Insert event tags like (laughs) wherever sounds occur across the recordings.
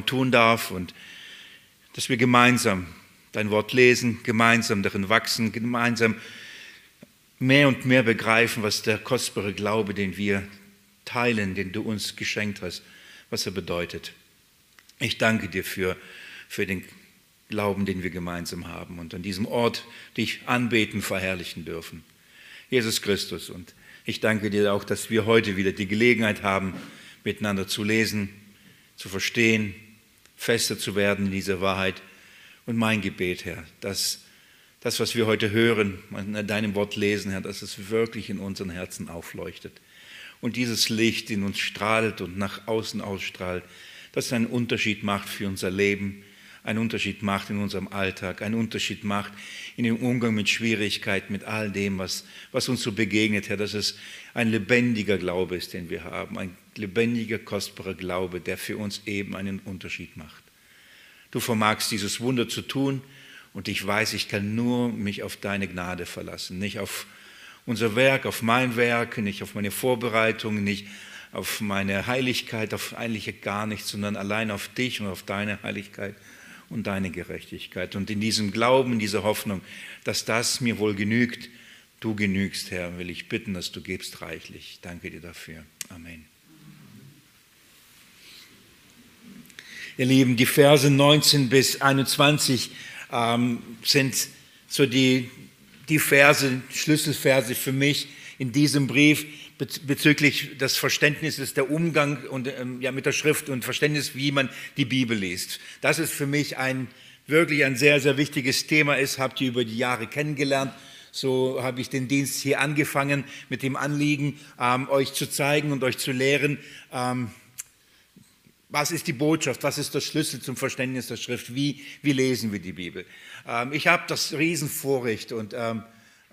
Raum tun darf und dass wir gemeinsam dein Wort lesen, gemeinsam darin wachsen, gemeinsam mehr und mehr begreifen, was der kostbare Glaube, den wir teilen, den du uns geschenkt hast, was er bedeutet. Ich danke dir für, für den Glauben, den wir gemeinsam haben und an diesem Ort dich anbeten, verherrlichen dürfen. Jesus Christus. Und ich danke dir auch, dass wir heute wieder die Gelegenheit haben, miteinander zu lesen, zu verstehen, fester zu werden in dieser Wahrheit. Und mein Gebet, Herr, dass das, was wir heute hören, in deinem Wort lesen, Herr, dass es wirklich in unseren Herzen aufleuchtet. Und dieses Licht in uns strahlt und nach außen ausstrahlt, dass es einen Unterschied macht für unser Leben, einen Unterschied macht in unserem Alltag, einen Unterschied macht in dem Umgang mit Schwierigkeiten, mit all dem, was, was uns so begegnet, Herr, dass es ein lebendiger Glaube ist, den wir haben, ein lebendiger, kostbarer Glaube, der für uns eben einen Unterschied macht. Du vermagst dieses Wunder zu tun und ich weiß, ich kann nur mich auf deine Gnade verlassen, nicht auf unser Werk, auf mein Werk, nicht auf meine Vorbereitungen, nicht auf meine Heiligkeit, auf eigentlich gar nichts, sondern allein auf dich und auf deine Heiligkeit und deine Gerechtigkeit. Und in diesem Glauben, in dieser Hoffnung, dass das mir wohl genügt, du genügst, Herr, will ich bitten, dass du gibst reichlich. Danke dir dafür. Amen. Ihr Lieben, die Verse 19 bis 21 ähm, sind so die, die Verse, Schlüsselverse für mich in diesem Brief bezüglich des Verständnisses, der Umgang und, ähm, ja, mit der Schrift und Verständnis, wie man die Bibel liest. Das ist für mich ein wirklich ein sehr, sehr wichtiges Thema ist, habt ihr über die Jahre kennengelernt. So habe ich den Dienst hier angefangen mit dem Anliegen, ähm, euch zu zeigen und euch zu lehren, ähm, was ist die Botschaft, was ist der Schlüssel zum Verständnis der Schrift, wie, wie lesen wir die Bibel. Ähm, ich habe das Riesenvorrecht und ähm,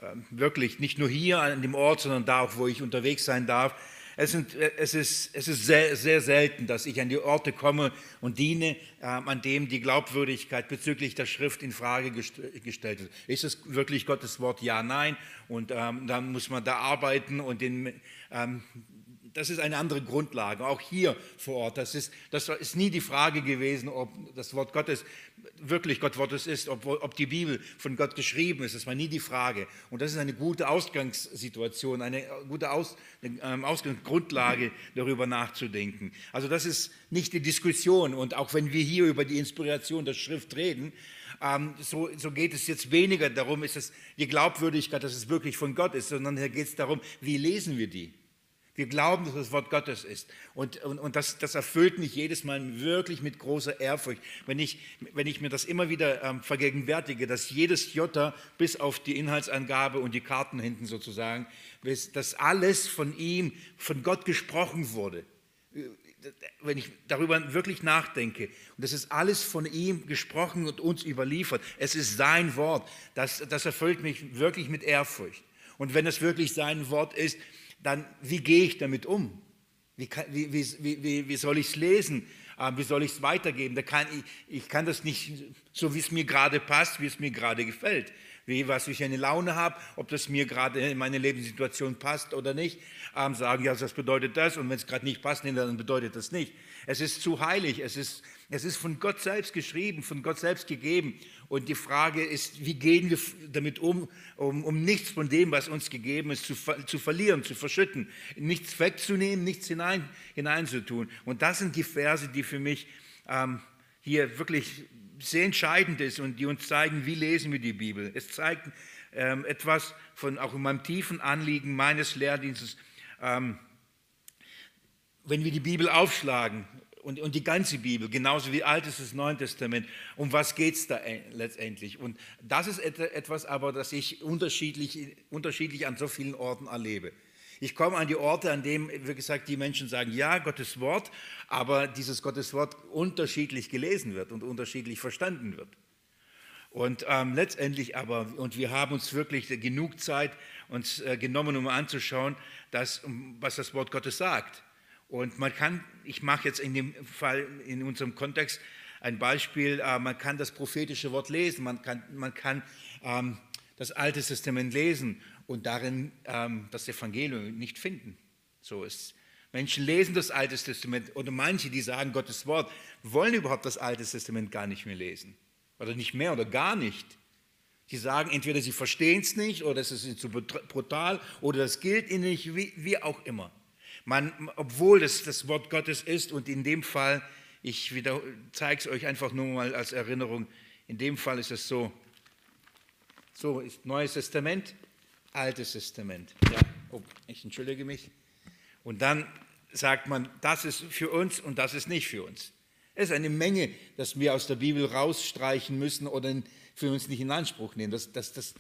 ähm, wirklich nicht nur hier an dem Ort, sondern da auch, wo ich unterwegs sein darf. Es, sind, äh, es ist, es ist sehr, sehr, selten, dass ich an die Orte komme und diene, ähm, an dem die Glaubwürdigkeit bezüglich der Schrift in Frage gestellt wird. Ist es wirklich Gottes Wort? Ja, nein. Und ähm, dann muss man da arbeiten und den, ähm, das ist eine andere Grundlage, auch hier vor Ort. Das ist, das ist nie die Frage gewesen, ob das Wort Gottes wirklich Gott Wortes ist, ob, ob die Bibel von Gott geschrieben ist. Das war nie die Frage. Und das ist eine gute Ausgangssituation, eine gute Aus, ähm, Ausgangsgrundlage, darüber nachzudenken. Also das ist nicht die Diskussion. Und auch wenn wir hier über die Inspiration der Schrift reden, ähm, so, so, geht es jetzt weniger darum, ist es die Glaubwürdigkeit, dass es wirklich von Gott ist, sondern hier geht es darum, wie lesen wir die. Wir glauben, dass das Wort Gottes ist. Und, und, und das, das, erfüllt mich jedes Mal wirklich mit großer Ehrfurcht, wenn ich, wenn ich mir das immer wieder ähm, vergegenwärtige, dass jedes Jota bis auf die Inhaltsangabe und die Karten hinten sozusagen, dass alles von ihm, von Gott gesprochen wurde. Wenn ich darüber wirklich nachdenke, und das ist alles von ihm gesprochen und uns überliefert, es ist sein Wort, das, das erfüllt mich wirklich mit Ehrfurcht. Und wenn es wirklich sein Wort ist, dann wie gehe ich damit um? Wie, wie, wie, wie soll ich es lesen? Wie soll ich es weitergeben? Da kann ich, ich kann das nicht so, wie es mir gerade passt, wie es mir gerade gefällt. Wie, was ich eine Laune habe, ob das mir gerade in meine Lebenssituation passt oder nicht. Ähm, sagen, ja, das bedeutet das und wenn es gerade nicht passt, dann bedeutet das nicht. Es ist zu heilig, es ist, es ist von Gott selbst geschrieben, von Gott selbst gegeben. Und die Frage ist, wie gehen wir damit um, um, um nichts von dem, was uns gegeben ist, zu, zu verlieren, zu verschütten, nichts wegzunehmen, nichts hinein, hineinzutun. Und das sind die Verse, die für mich ähm, hier wirklich sehr entscheidend ist und die uns zeigen, wie lesen wir die Bibel. Es zeigt ähm, etwas von auch in meinem tiefen Anliegen meines Lehrdienstes. Ähm, wenn wir die Bibel aufschlagen und, und die ganze Bibel, genauso wie Altes und Neues Testament, um was geht es da letztendlich? Und das ist etwas aber, das ich unterschiedlich, unterschiedlich an so vielen Orten erlebe. Ich komme an die Orte, an denen, wie gesagt, die Menschen sagen, ja, Gottes Wort, aber dieses Gottes Wort unterschiedlich gelesen wird und unterschiedlich verstanden wird. Und ähm, letztendlich aber, und wir haben uns wirklich genug Zeit uns äh, genommen, um anzuschauen, dass, was das Wort Gottes sagt. Und man kann, ich mache jetzt in dem Fall, in unserem Kontext ein Beispiel, äh, man kann das prophetische Wort lesen, man kann, man kann ähm, das Alte Testament lesen und darin ähm, das Evangelium nicht finden. So ist Menschen lesen das Alte Testament oder manche, die sagen Gottes Wort, wollen überhaupt das Alte Testament gar nicht mehr lesen. Oder nicht mehr oder gar nicht. Sie sagen entweder, sie verstehen es nicht oder es ist zu brutal oder das gilt ihnen nicht, wie, wie auch immer. Man, obwohl das das Wort Gottes ist und in dem Fall, ich zeige es euch einfach nur mal als Erinnerung, in dem Fall ist es so, so ist Neues Testament, Altes Testament. Ja, oh, ich entschuldige mich. Und dann sagt man, das ist für uns und das ist nicht für uns. Es ist eine Menge, das wir aus der Bibel rausstreichen müssen oder für uns nicht in Anspruch nehmen. Das, das, das,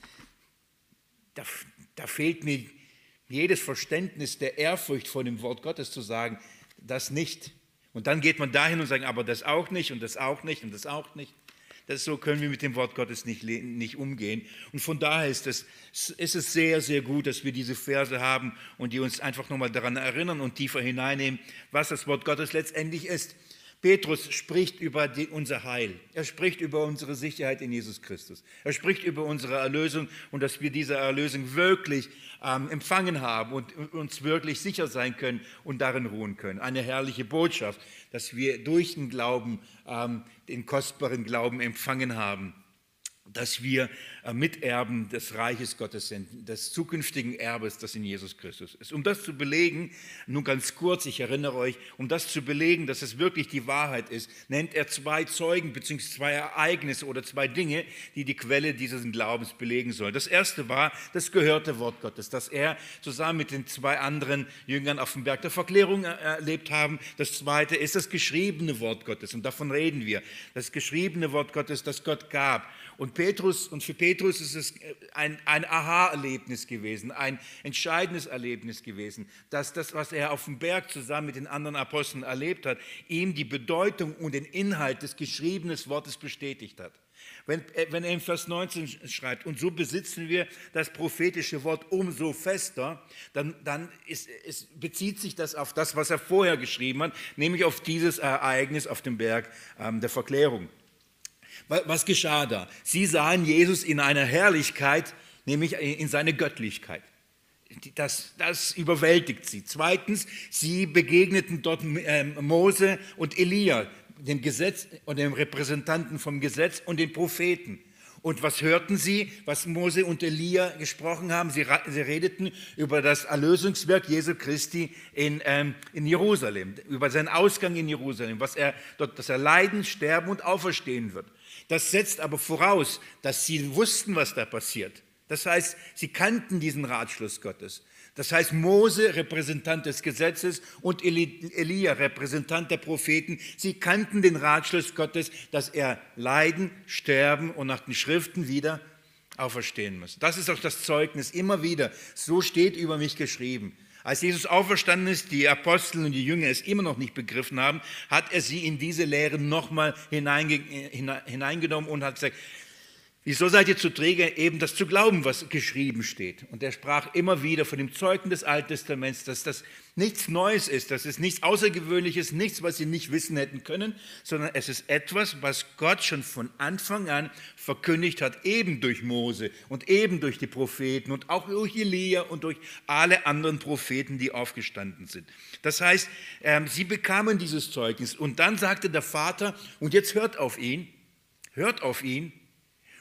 da, da fehlt mir jedes Verständnis der Ehrfurcht vor dem Wort Gottes zu sagen, das nicht. Und dann geht man dahin und sagt, aber das auch nicht und das auch nicht und das auch nicht. Das, so können wir mit dem Wort Gottes nicht, nicht umgehen. Und von daher ist es, ist es sehr, sehr gut, dass wir diese Verse haben und die uns einfach nochmal daran erinnern und tiefer hineinnehmen, was das Wort Gottes letztendlich ist. Petrus spricht über die, unser Heil. Er spricht über unsere Sicherheit in Jesus Christus. Er spricht über unsere Erlösung und dass wir diese Erlösung wirklich ähm, empfangen haben und uns wirklich sicher sein können und darin ruhen können. Eine herrliche Botschaft, dass wir durch den Glauben, ähm, den kostbaren Glauben empfangen haben dass wir äh, Miterben des Reiches Gottes sind, des zukünftigen Erbes, das in Jesus Christus ist. Um das zu belegen, nun ganz kurz, ich erinnere euch, um das zu belegen, dass es wirklich die Wahrheit ist, nennt er zwei Zeugen bzw. zwei Ereignisse oder zwei Dinge, die die Quelle dieses Glaubens belegen sollen. Das erste war das gehörte Wort Gottes, das er zusammen mit den zwei anderen Jüngern auf dem Berg der Verklärung erlebt haben. Das zweite ist das geschriebene Wort Gottes und davon reden wir. Das geschriebene Wort Gottes, das Gott gab und Petrus, und für Petrus ist es ein, ein Aha-Erlebnis gewesen, ein entscheidendes Erlebnis gewesen, dass das, was er auf dem Berg zusammen mit den anderen Aposteln erlebt hat, ihm die Bedeutung und den Inhalt des geschriebenen Wortes bestätigt hat. Wenn, äh, wenn er in Vers 19 schreibt, und so besitzen wir das prophetische Wort umso fester, dann, dann ist, ist, bezieht sich das auf das, was er vorher geschrieben hat, nämlich auf dieses Ereignis auf dem Berg ähm, der Verklärung. Was geschah da? Sie sahen Jesus in einer Herrlichkeit, nämlich in seine Göttlichkeit. Das, das überwältigt sie. Zweitens, sie begegneten dort ähm, Mose und Elia, dem Gesetz und dem Repräsentanten vom Gesetz und den Propheten. Und was hörten sie, was Mose und Elia gesprochen haben? Sie, sie redeten über das Erlösungswerk Jesu Christi in, ähm, in Jerusalem, über seinen Ausgang in Jerusalem, was er dort, dass er leiden, sterben und auferstehen wird. Das setzt aber voraus, dass sie wussten, was da passiert. Das heißt, sie kannten diesen Ratschluss Gottes. Das heißt, Mose, Repräsentant des Gesetzes, und Elia, Repräsentant der Propheten, sie kannten den Ratschluss Gottes, dass er leiden, sterben und nach den Schriften wieder auferstehen muss. Das ist auch das Zeugnis immer wieder. So steht über mich geschrieben. Als Jesus auferstanden ist, die Apostel und die Jünger es immer noch nicht begriffen haben, hat er sie in diese Lehre nochmal hineingenommen und hat gesagt, Wieso seid ihr zu träge, eben das zu glauben, was geschrieben steht? Und er sprach immer wieder von dem Zeugen des Alten Testaments, dass das nichts Neues ist, dass es nichts Außergewöhnliches, nichts, was sie nicht wissen hätten können, sondern es ist etwas, was Gott schon von Anfang an verkündigt hat, eben durch Mose und eben durch die Propheten und auch durch Elia und durch alle anderen Propheten, die aufgestanden sind. Das heißt, ähm, sie bekamen dieses Zeugnis und dann sagte der Vater, und jetzt hört auf ihn, hört auf ihn,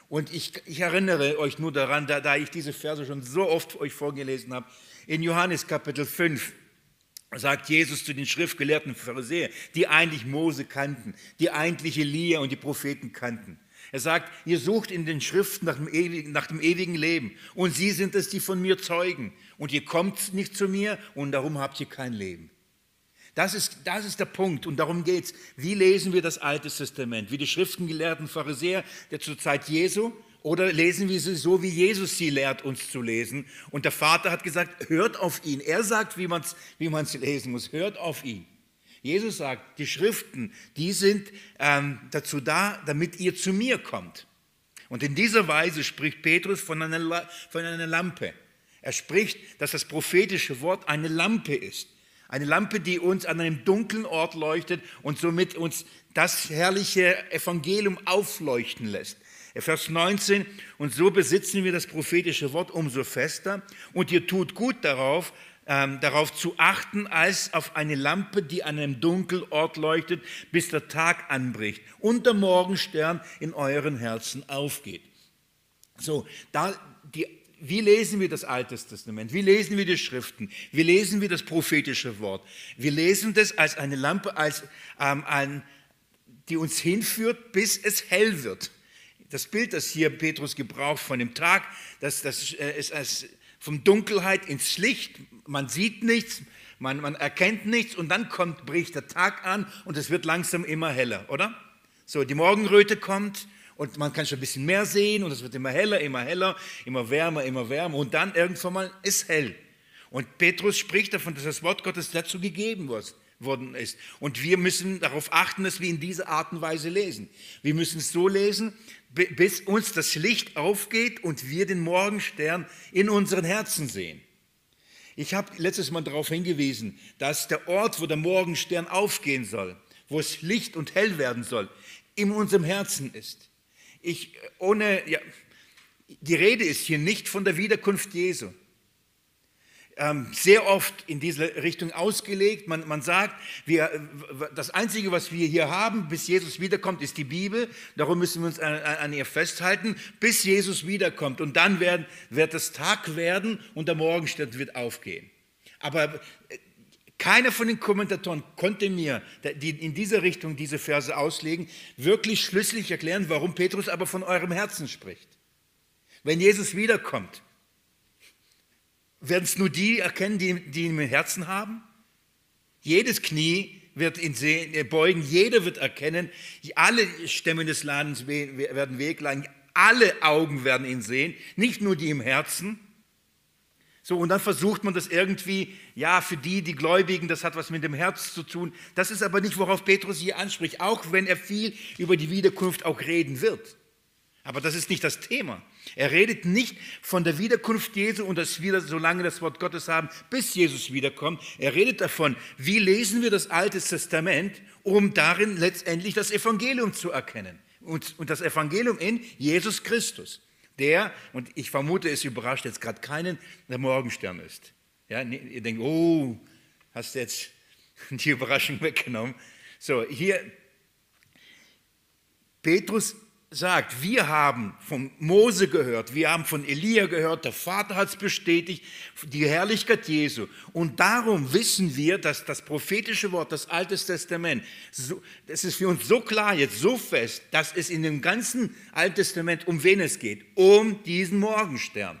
und ich, ich, erinnere euch nur daran, da, da ich diese Verse schon so oft euch vorgelesen habe, in Johannes Kapitel 5 sagt Jesus zu den schriftgelehrten Pharisäern, die eigentlich Mose kannten, die eigentlich Elia und die Propheten kannten. Er sagt, ihr sucht in den Schriften nach dem, ewigen, nach dem ewigen Leben und sie sind es, die von mir zeugen. Und ihr kommt nicht zu mir und darum habt ihr kein Leben. Das ist, das ist der Punkt und darum geht es. Wie lesen wir das Alte Testament? Wie die schriftengelehrten Pharisäer der zur Zeit Jesu oder lesen wir sie so, wie Jesus sie lehrt, uns zu lesen? Und der Vater hat gesagt, hört auf ihn. Er sagt, wie man es wie man's lesen muss. Hört auf ihn. Jesus sagt, die Schriften, die sind ähm, dazu da, damit ihr zu mir kommt. Und in dieser Weise spricht Petrus von einer, von einer Lampe. Er spricht, dass das prophetische Wort eine Lampe ist. Eine Lampe, die uns an einem dunklen Ort leuchtet und somit uns das herrliche Evangelium aufleuchten lässt. Vers 19, und so besitzen wir das prophetische Wort umso fester und ihr tut gut darauf, ähm, darauf zu achten, als auf eine Lampe, die an einem Dunkelort leuchtet, bis der Tag anbricht und der Morgenstern in euren Herzen aufgeht. So, da wie lesen wir das Alte Testament? Wie lesen wir die Schriften? Wie lesen wir das prophetische Wort? Wir lesen das als eine Lampe, als ähm, ein, die uns hinführt, bis es hell wird. Das Bild, das hier Petrus gebraucht von dem Tag, das, das äh, ist als von Dunkelheit ins Licht. Man sieht nichts, man, man erkennt nichts und dann kommt, bricht der Tag an und es wird langsam immer heller, oder? So, die Morgenröte kommt und man kann schon ein bisschen mehr sehen und es wird immer heller, immer heller, immer wärmer, immer wärmer und dann irgendwann mal ist hell. Und Petrus spricht davon, dass das Wort Gottes dazu gegeben worden ist. Und wir müssen darauf achten, dass wir in dieser Art und Weise lesen. Wir müssen es so lesen, bis uns das Licht aufgeht und wir den Morgenstern in unseren Herzen sehen. Ich habe letztes Mal darauf hingewiesen, dass der Ort, wo der Morgenstern aufgehen soll, wo es Licht und hell werden soll, in unserem Herzen ist. Ich, ohne, ja, die Rede ist hier nicht von der Wiederkunft Jesu ähm, sehr oft in diese Richtung ausgelegt. Man, man sagt, wir, das Einzige, was wir hier haben, bis Jesus wiederkommt, ist die Bibel. Darum müssen wir uns an, an ihr festhalten, bis Jesus wiederkommt. Und dann werden, wird es Tag werden und der Morgenstern wird aufgehen. Aber äh, keiner von den Kommentatoren konnte mir die in dieser Richtung diese Verse auslegen, wirklich schlüssig erklären, warum Petrus aber von eurem Herzen spricht. Wenn Jesus wiederkommt, werden es nur die erkennen, die, die ihn im Herzen haben? Jedes Knie wird ihn sehen, äh, beugen, jeder wird erkennen, alle Stämme des Landes werden wehklagen, alle Augen werden ihn sehen, nicht nur die im Herzen. So, und dann versucht man das irgendwie, ja, für die, die Gläubigen, das hat was mit dem Herz zu tun. Das ist aber nicht, worauf Petrus hier anspricht, auch wenn er viel über die Wiederkunft auch reden wird. Aber das ist nicht das Thema. Er redet nicht von der Wiederkunft Jesu und dass wir so lange das Wort Gottes haben, bis Jesus wiederkommt. Er redet davon, wie lesen wir das Alte Testament, um darin letztendlich das Evangelium zu erkennen. Und, und das Evangelium in Jesus Christus, der, und ich vermute, es überrascht jetzt gerade keinen, der Morgenstern ist. Ja, ihr denkt, oh, hast jetzt (laughs) die Überraschung weggenommen. So, hier, Petrus sagt, wir haben von Mose gehört, wir haben von Elia gehört, der Vater hat es bestätigt, die Herrlichkeit Jesu. Und darum wissen wir, dass das prophetische Wort, das Alte Testament, so, das ist für uns so klar jetzt, so fest, dass es in dem ganzen Alten Testament um wen es geht, um diesen Morgenstern.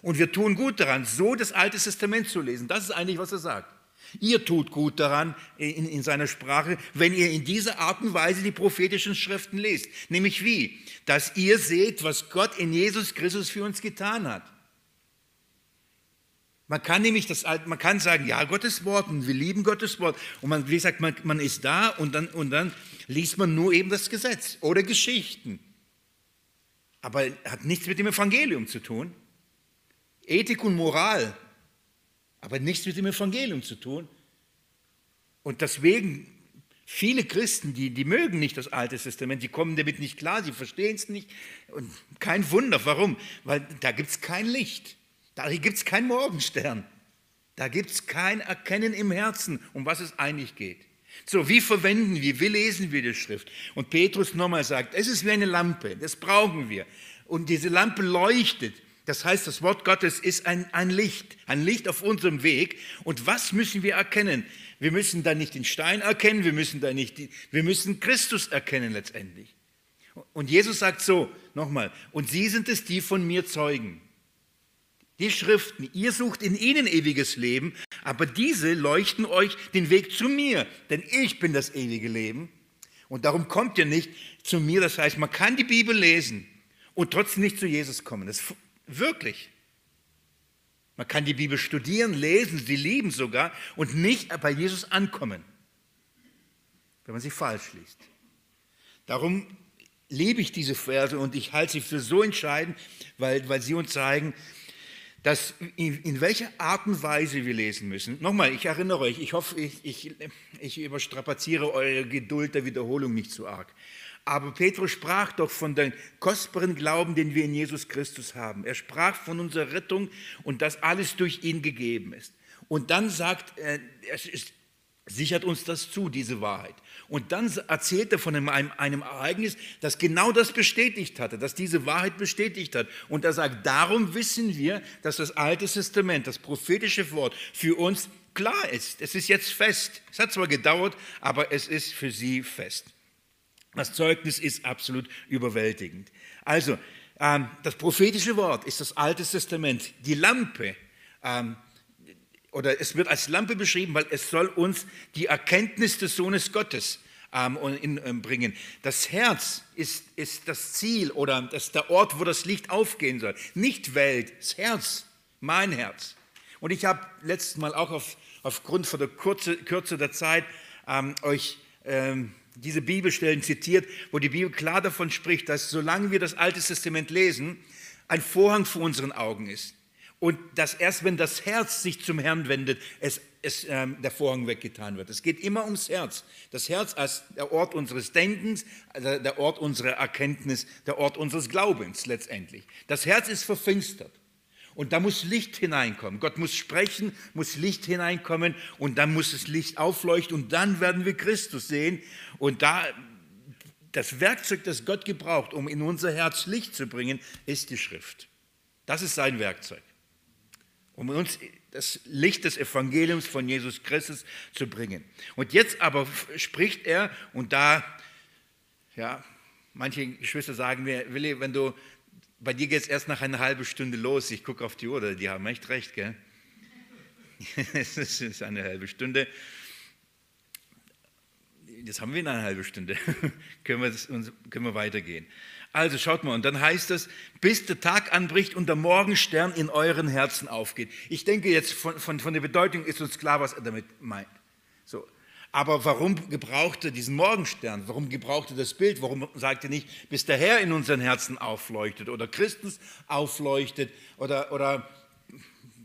Und wir tun gut daran, so das Alte Testament zu lesen. Das ist eigentlich, was er sagt. Ihr tut gut daran in, in seiner Sprache, wenn ihr in dieser Art und Weise die prophetischen Schriften lest. Nämlich wie? Dass ihr seht, was Gott in Jesus Christus für uns getan hat. Man kann nämlich das, man kann sagen, ja, Gottes Wort und wir lieben Gottes Wort. Und man, wie gesagt, man, man ist da und dann, und dann liest man nur eben das Gesetz oder Geschichten. Aber hat nichts mit dem Evangelium zu tun. Ethik und Moral aber nichts mit dem Evangelium zu tun. Und deswegen, viele Christen, die, die mögen nicht das Alte Testament, die kommen damit nicht klar, sie verstehen es nicht. Und kein Wunder, warum? Weil da gibt es kein Licht, da gibt es keinen Morgenstern, da gibt es kein Erkennen im Herzen, um was es eigentlich geht. So, wie verwenden wir, wie lesen wir die Schrift? Und Petrus nochmal sagt, es ist wie eine Lampe, das brauchen wir. Und diese Lampe leuchtet. Das heißt, das Wort Gottes ist ein, ein Licht, ein Licht auf unserem Weg. Und was müssen wir erkennen? Wir müssen da nicht den Stein erkennen, wir müssen da nicht, wir müssen Christus erkennen letztendlich. Und Jesus sagt so, nochmal, und Sie sind es, die von mir zeugen. Die Schriften, ihr sucht in ihnen ewiges Leben, aber diese leuchten euch den Weg zu mir, denn ich bin das ewige Leben. Und darum kommt ihr nicht zu mir. Das heißt, man kann die Bibel lesen und trotzdem nicht zu Jesus kommen. Das Wirklich. Man kann die Bibel studieren, lesen, sie lieben sogar und nicht bei Jesus ankommen, wenn man sie falsch liest. Darum liebe ich diese Verse und ich halte sie für so entscheidend, weil, weil sie uns zeigen, dass in, in welcher Art und Weise wir lesen müssen. Nochmal, ich erinnere euch, ich hoffe, ich, ich, ich überstrapaziere eure Geduld der Wiederholung nicht zu arg. Aber Petrus sprach doch von dem kostbaren Glauben, den wir in Jesus Christus haben. Er sprach von unserer Rettung und dass alles durch ihn gegeben ist. Und dann sagt er, es sichert uns das zu, diese Wahrheit. Und dann erzählt er von einem, einem, Ereignis, das genau das bestätigt hatte, dass diese Wahrheit bestätigt hat. Und er sagt, darum wissen wir, dass das Alte Testament, das prophetische Wort für uns klar ist. Es ist jetzt fest. Es hat zwar gedauert, aber es ist für sie fest. Das Zeugnis ist absolut überwältigend. Also, ähm, das prophetische Wort ist das Alte Testament, die Lampe, ähm, oder es wird als Lampe beschrieben, weil es soll uns die Erkenntnis des Sohnes Gottes ähm, in, ähm, bringen. Das Herz ist, ist das Ziel oder das der Ort, wo das Licht aufgehen soll. Nicht Welt, das Herz, mein Herz. Und ich habe letztes Mal auch auf, aufgrund von der Kurze, Kürze der Zeit ähm, euch ähm, diese Bibelstellen zitiert, wo die Bibel klar davon spricht, dass solange wir das Alte Testament lesen, ein Vorhang vor unseren Augen ist. Und dass erst wenn das Herz sich zum Herrn wendet, es, es, ähm, der Vorhang weggetan wird. Es geht immer ums Herz. Das Herz als der Ort unseres Denkens, also der Ort unserer Erkenntnis, der Ort unseres Glaubens letztendlich. Das Herz ist verfinstert. Und da muss Licht hineinkommen. Gott muss sprechen, muss Licht hineinkommen und dann muss das Licht aufleuchten und dann werden wir Christus sehen. Und da das Werkzeug, das Gott gebraucht, um in unser Herz Licht zu bringen, ist die Schrift. Das ist sein Werkzeug um uns das Licht des Evangeliums von Jesus Christus zu bringen. Und jetzt aber spricht er, und da, ja, manche Geschwister sagen mir, Willi, wenn du, bei dir geht es erst nach einer halben Stunde los, ich gucke auf die Uhr, die haben echt recht, gell? (laughs) es ist eine halbe Stunde. Jetzt haben wir eine halbe Stunde. (laughs) können, wir das, können wir weitergehen. Also schaut mal, und dann heißt es, bis der Tag anbricht und der Morgenstern in euren Herzen aufgeht. Ich denke jetzt von, von, von der Bedeutung ist uns klar, was er damit meint. So. Aber warum gebraucht er diesen Morgenstern? Warum gebraucht er das Bild? Warum sagt er nicht, bis der Herr in unseren Herzen aufleuchtet oder Christus aufleuchtet oder, oder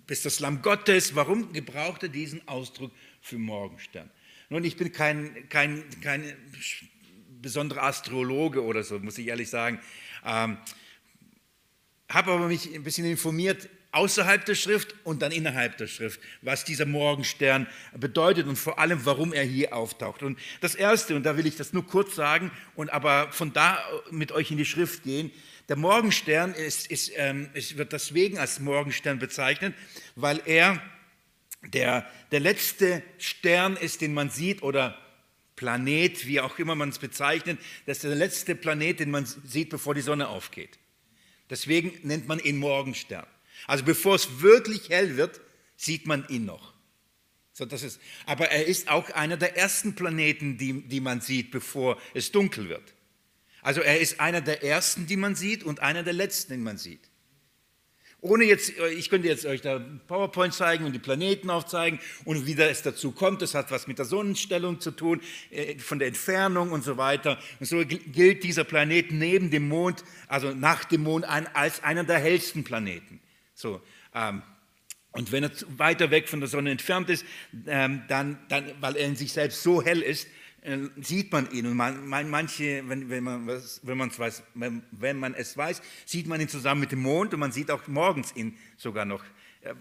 bis das Lamm Gottes? Warum gebraucht er diesen Ausdruck für Morgenstern? Nun, ich bin kein, kein, kein besonderer Astrologe oder so, muss ich ehrlich sagen. Ähm, habe aber mich ein bisschen informiert außerhalb der Schrift und dann innerhalb der Schrift, was dieser Morgenstern bedeutet und vor allem, warum er hier auftaucht. Und das Erste, und da will ich das nur kurz sagen und aber von da mit euch in die Schrift gehen, der Morgenstern ist, ist, ähm, ist, wird deswegen als Morgenstern bezeichnet, weil er der, der letzte Stern ist, den man sieht oder Planet, wie auch immer man es bezeichnet, das ist der letzte Planet, den man sieht, bevor die Sonne aufgeht. Deswegen nennt man ihn Morgenstern. Also bevor es wirklich hell wird, sieht man ihn noch. So, das ist, aber er ist auch einer der ersten Planeten, die, die man sieht, bevor es dunkel wird. Also er ist einer der ersten, die man sieht und einer der letzten, den man sieht. Ohne jetzt, ich könnte jetzt euch da PowerPoint zeigen und die Planeten aufzeigen und wie es dazu kommt. Das hat was mit der Sonnenstellung zu tun, äh, von der Entfernung und so weiter. Und so gilt dieser Planet neben dem Mond, also nach dem Mond, als einer der hellsten Planeten. So, ähm, und wenn er weiter weg von der Sonne entfernt ist, ähm, dann, dann, weil er in sich selbst so hell ist, äh, sieht man ihn. Und man, manche, wenn, wenn, man, wenn, weiß, wenn, wenn man es weiß, sieht man ihn zusammen mit dem Mond und man sieht auch morgens ihn sogar noch. Äh,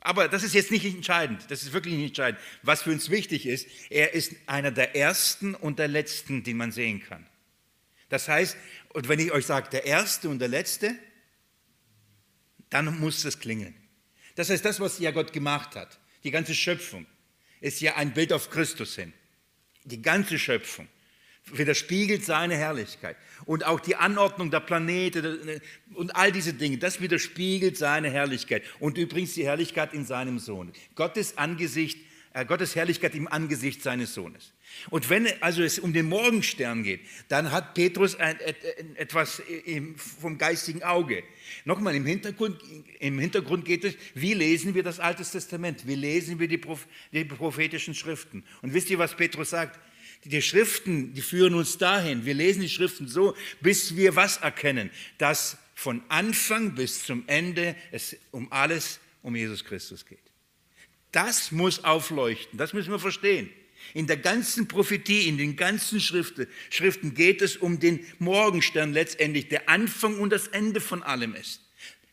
aber das ist jetzt nicht entscheidend, das ist wirklich nicht entscheidend. Was für uns wichtig ist, er ist einer der ersten und der letzten, den man sehen kann. Das heißt, und wenn ich euch sage, der erste und der letzte, dann muss das klingeln. Das heißt, das, was ja Gott gemacht hat, die ganze Schöpfung, ist ja ein Bild auf Christus hin die ganze Schöpfung widerspiegelt seine Herrlichkeit. Und auch die Anordnung der Planete und all diese Dinge, das widerspiegelt seine Herrlichkeit. Und übrigens die Herrlichkeit in seinem Sohn. Gottes Angesicht, äh, Gottes Herrlichkeit im Angesicht seines Sohnes. Und wenn also es um den Morgenstern geht, dann hat Petrus ein, etwas vom geistigen Auge. Nochmal, im Hintergrund, im Hintergrund geht es, wie lesen wir das Alte Testament? Wie lesen wir die, die prophetischen Schriften? Und wisst ihr, was Petrus sagt? Die Schriften, die führen uns dahin. Wir lesen die Schriften so, bis wir was erkennen? Dass von Anfang bis zum Ende es um alles um Jesus Christus geht. Das muss aufleuchten, das müssen wir verstehen. In der ganzen Prophetie, in den ganzen Schriften, geht es um den Morgenstern letztendlich, der Anfang und das Ende von allem ist.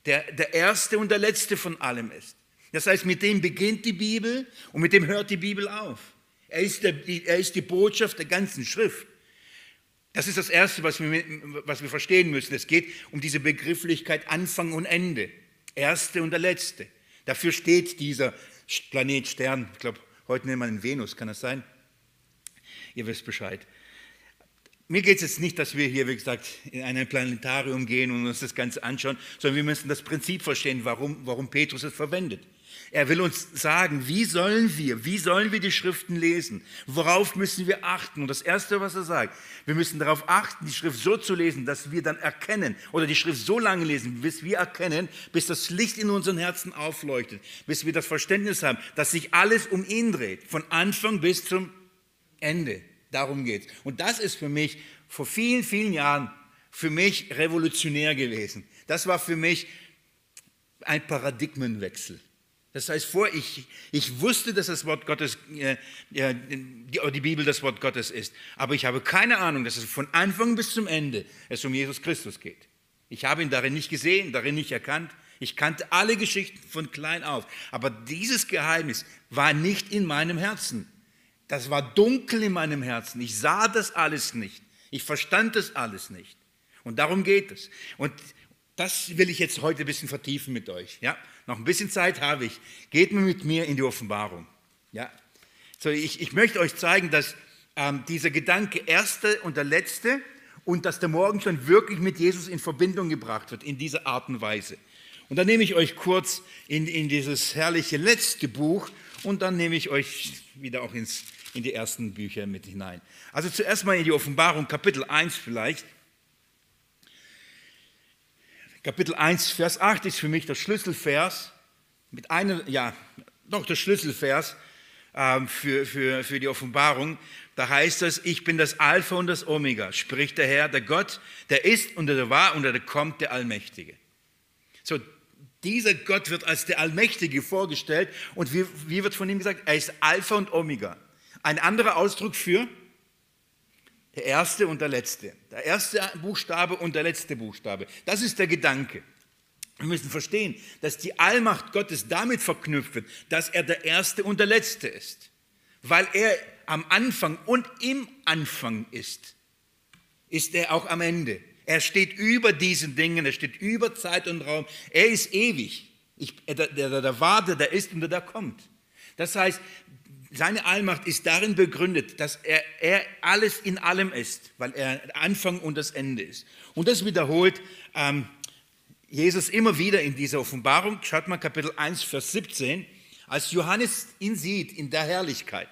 Der, der erste und der letzte von allem ist. Das heißt, mit dem beginnt die Bibel und mit dem hört die Bibel auf. Er ist, der, er ist die Botschaft der ganzen Schrift. Das ist das Erste, was wir, was wir verstehen müssen. Es geht um diese Begrifflichkeit Anfang und Ende. Erste und der Letzte. Dafür steht dieser Planet Stern. Ich glaube, heute nennen wir ihn Venus, kann das sein? Ihr wisst Bescheid. Mir geht es jetzt nicht, dass wir hier, wie gesagt, in ein Planetarium gehen und uns das Ganze anschauen, sondern wir müssen das Prinzip verstehen, warum, warum Petrus es verwendet. Er will uns sagen, wie sollen wir, wie sollen wir die Schriften lesen? Worauf müssen wir achten? Und das Erste, was er sagt, wir müssen darauf achten, die Schrift so zu lesen, dass wir dann erkennen, oder die Schrift so lange lesen, bis wir erkennen, bis das Licht in unseren Herzen aufleuchtet, bis wir das Verständnis haben, dass sich alles um ihn dreht, von Anfang bis zum Ende. Darum geht es. Und das ist für mich vor vielen, vielen Jahren für mich revolutionär gewesen. Das war für mich ein Paradigmenwechsel. Das heißt, vor ich, ich wusste, dass das Wort Gottes, äh, die, die Bibel das Wort Gottes ist, aber ich habe keine Ahnung, dass es von Anfang bis zum Ende es um Jesus Christus geht. Ich habe ihn darin nicht gesehen, darin nicht erkannt. Ich kannte alle Geschichten von klein auf, aber dieses Geheimnis war nicht in meinem Herzen. Das war dunkel in meinem Herzen. Ich sah das alles nicht. Ich verstand das alles nicht. Und darum geht es. Und das will ich jetzt heute ein bisschen vertiefen mit euch. Ja? Noch ein bisschen Zeit habe ich. Geht mit mir in die Offenbarung. Ja? So, ich, ich möchte euch zeigen, dass ähm, dieser Gedanke erste und der letzte und dass der Morgenstern wirklich mit Jesus in Verbindung gebracht wird, in dieser Art und Weise. Und dann nehme ich euch kurz in, in dieses herrliche letzte Buch und dann nehme ich euch wieder auch ins, in die ersten Bücher mit hinein. Also zuerst mal in die Offenbarung, Kapitel 1 vielleicht. Kapitel 1, Vers 8 ist für mich der Schlüsselvers, mit einem, ja, doch der Schlüsselvers äh, für, für, für die Offenbarung. Da heißt es, ich bin das Alpha und das Omega, spricht der Herr, der Gott, der ist und der war und der kommt, der Allmächtige. So, dieser Gott wird als der Allmächtige vorgestellt und wie, wie wird von ihm gesagt? Er ist Alpha und Omega. Ein anderer Ausdruck für der erste und der letzte. Der erste Buchstabe und der letzte Buchstabe. Das ist der Gedanke. Wir müssen verstehen, dass die Allmacht Gottes damit verknüpft wird, dass er der Erste und der Letzte ist. Weil er am Anfang und im Anfang ist, ist er auch am Ende. Er steht über diesen Dingen, er steht über Zeit und Raum. Er ist ewig. Ich, der, der, der war, der, der ist und der, der kommt. Das heißt, seine Allmacht ist darin begründet, dass er, er, alles in allem ist, weil er Anfang und das Ende ist. Und das wiederholt ähm, Jesus immer wieder in dieser Offenbarung. Schaut mal Kapitel 1, Vers 17, als Johannes ihn sieht in der Herrlichkeit.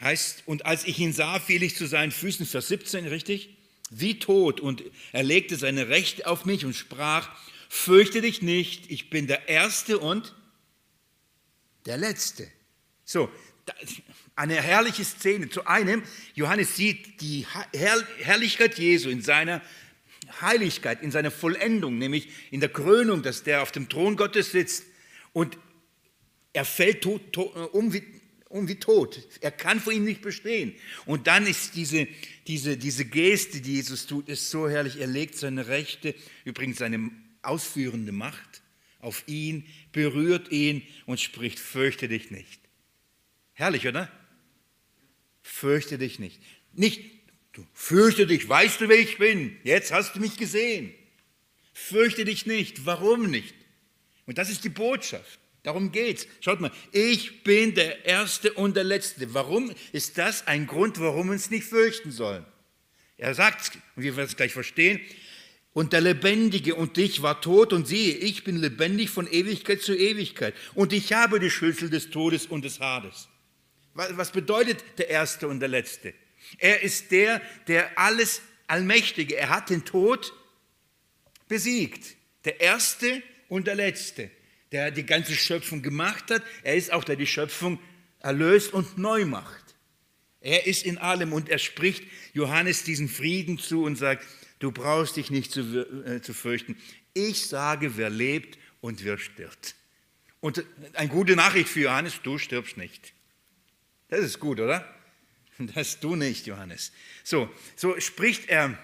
Heißt, und als ich ihn sah, fiel ich zu seinen Füßen, Vers 17, richtig? Wie tot. Und er legte seine Rechte auf mich und sprach, fürchte dich nicht, ich bin der Erste und der Letzte. So, eine herrliche Szene. Zu einem, Johannes sieht die Herrlichkeit Jesu in seiner Heiligkeit, in seiner Vollendung, nämlich in der Krönung, dass der auf dem Thron Gottes sitzt und er fällt tot, tot, um, wie, um wie tot. Er kann vor ihm nicht bestehen. Und dann ist diese, diese, diese Geste, die Jesus tut, ist so herrlich. Er legt seine Rechte, übrigens seine ausführende Macht, auf ihn, berührt ihn und spricht, fürchte dich nicht. Herrlich, oder? Fürchte dich nicht. Nicht, du fürchte dich, weißt du, wer ich bin? Jetzt hast du mich gesehen. Fürchte dich nicht. Warum nicht? Und das ist die Botschaft. Darum geht's. Schaut mal, ich bin der Erste und der Letzte. Warum ist das ein Grund, warum wir uns nicht fürchten sollen? Er sagt, und wir werden es gleich verstehen, und der Lebendige und dich war tot und siehe, ich bin lebendig von Ewigkeit zu Ewigkeit und ich habe die Schlüssel des Todes und des Hades. Was bedeutet der Erste und der Letzte? Er ist der, der alles Allmächtige, er hat den Tod besiegt. Der Erste und der Letzte, der die ganze Schöpfung gemacht hat, er ist auch der die Schöpfung erlöst und neu macht. Er ist in allem und er spricht Johannes diesen Frieden zu und sagt, Du brauchst dich nicht zu, äh, zu fürchten. Ich sage, wer lebt und wer stirbt. Und eine gute Nachricht für Johannes, du stirbst nicht. Das ist gut, oder? Das du nicht, Johannes. So, so spricht er